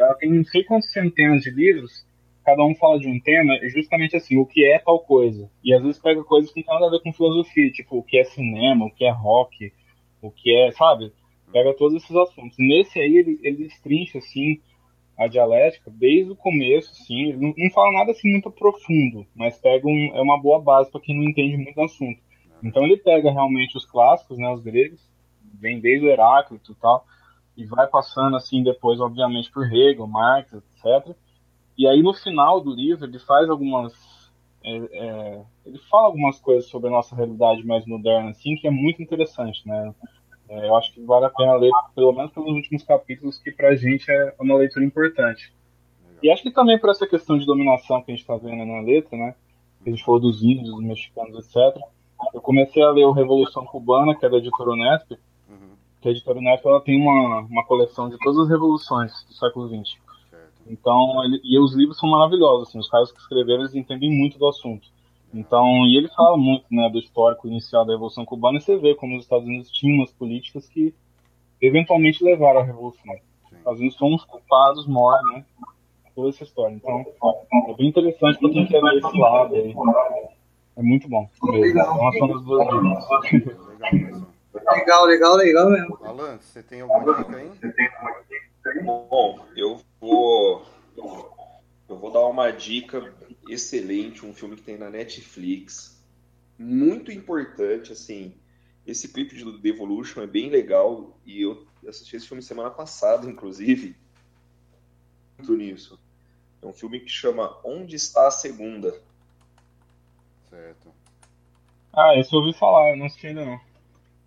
ela tem não sei quantas centenas de livros. Cada um fala de um tema, e justamente assim, o que é tal coisa. E às vezes pega coisas que não tem nada a ver com filosofia, tipo o que é cinema, o que é rock, o que é, sabe? Pega todos esses assuntos. Nesse aí, ele, ele destrincha, assim, a dialética desde o começo, assim, não, não fala nada assim muito profundo, mas pega um, é uma boa base para quem não entende muito do assunto. Então ele pega realmente os clássicos, né, os gregos, vem desde o Heráclito e tal, e vai passando assim depois, obviamente, por Hegel, Marx, etc. E aí no final do livro ele faz algumas, é, é, ele fala algumas coisas sobre a nossa realidade mais moderna, assim, que é muito interessante, né? É, eu acho que vale a pena ler, pelo menos pelos últimos capítulos, que pra gente é uma leitura importante. Legal. E acho que também por essa questão de dominação que a gente está vendo na letra, né? Que a gente falou dos índios, dos mexicanos, etc. Eu comecei a ler o Revolução Cubana, que é da editora Unesp, uhum. que a editora Unesp ela tem uma, uma coleção de todas as revoluções do século XX. Então, ele, e os livros são maravilhosos, assim, os caras que escreveram, eles entendem muito do assunto. Então, e ele fala muito né, do histórico inicial da Revolução Cubana, e você vê como os Estados Unidos tinham umas políticas que eventualmente levaram à Revolução. Os Estados Unidos são os culpados maiores, né? Toda essa história. Então, é bem interessante para quem quer ver esse lado aí. É muito bom. Legal. Então, são as duas dicas. Legal, legal, legal mesmo. Alan, você tem alguma dica aí? Bom, eu vou eu vou dar uma dica excelente, um filme que tem na Netflix, muito importante, assim, esse clipe de Devolution é bem legal e eu assisti esse filme semana passada, inclusive, muito nisso. É um filme que chama Onde Está a Segunda. Certo. Ah, esse eu ouvi falar, eu não assisti ainda não.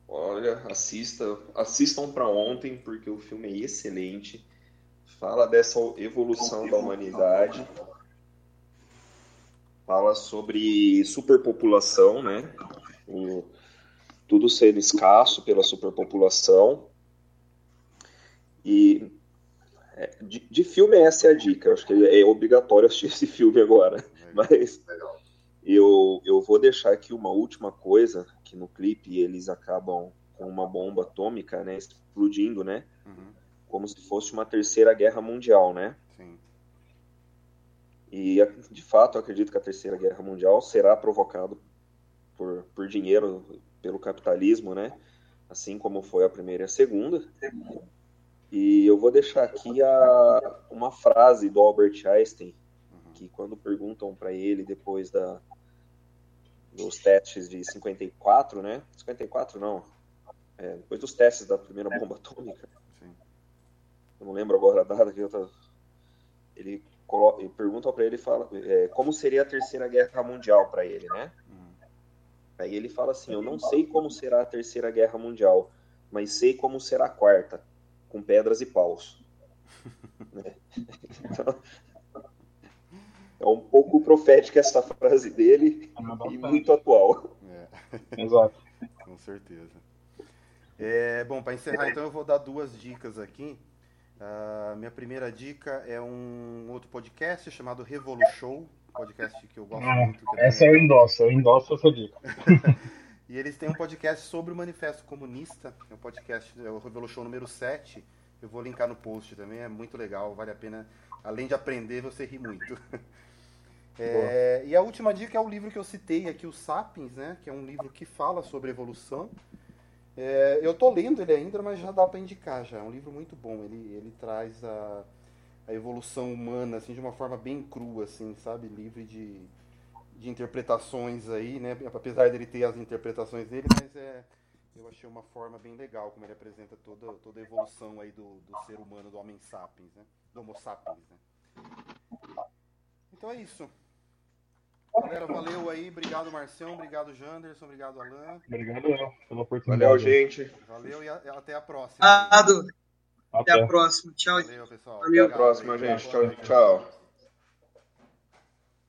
Olha, assista, assistam para ontem porque o filme é excelente. Fala dessa evolução da humanidade fala sobre superpopulação, né? O, tudo sendo escasso pela superpopulação. E é, de, de, filme essa é a dica. Acho que é obrigatório assistir esse filme agora. Mas eu, eu vou deixar aqui uma última coisa, que no clipe eles acabam com uma bomba atômica, né? Explodindo, né? Uhum. como se fosse uma terceira guerra mundial, né? E de fato, eu acredito que a terceira guerra mundial será provocada por, por dinheiro, pelo capitalismo, né? Assim como foi a primeira e a segunda. E eu vou deixar aqui a, uma frase do Albert Einstein, que quando perguntam para ele depois da, dos testes de 54, né? 54 não. É, depois dos testes da primeira bomba atômica. Sim. Eu não lembro agora a data que eu ele coloca, pergunta para ele fala é, como seria a terceira guerra mundial para ele, né? Hum. Aí ele fala assim: eu não sei como será a terceira guerra mundial, mas sei como será a quarta, com pedras e paus. Né? então, é um pouco profética essa frase dele É e muito atual. É, Exato. com certeza. É, bom, para encerrar, então, eu vou dar duas dicas aqui. A minha primeira dica é um outro podcast chamado Revolution, podcast que eu gosto Ah, muito. é essa eu endosso, eu endosso essa dica. E eles têm um podcast sobre o Manifesto Comunista, é um podcast, é o Revolution número 7. Eu vou linkar no post também, é muito legal, vale a pena. Além de aprender, você ri muito. É, e a última dica é o livro que eu citei aqui, o Sapiens, né? Que é um livro que fala sobre evolução. É, eu tô lendo ele ainda, mas já dá para indicar já. É um livro muito bom. Ele, ele traz a, a evolução humana assim de uma forma bem crua, assim, sabe? Livre de, de interpretações aí, né? Apesar dele ter as interpretações dele, mas é, eu achei uma forma bem legal como ele apresenta toda, toda a evolução aí do, do ser humano, do homem sapiens, né? Do homo sapiens, né? Então é isso. Galera, valeu aí. Obrigado, Marcião. Obrigado, Janderson. Obrigado, Alan. Obrigado eu pela oportunidade. Valeu, gente. Valeu e a- até a próxima. Obrigado. Até Até. a próxima. Tchau. Valeu, pessoal. Valeu. Até a próxima, gente. Tchau, tchau.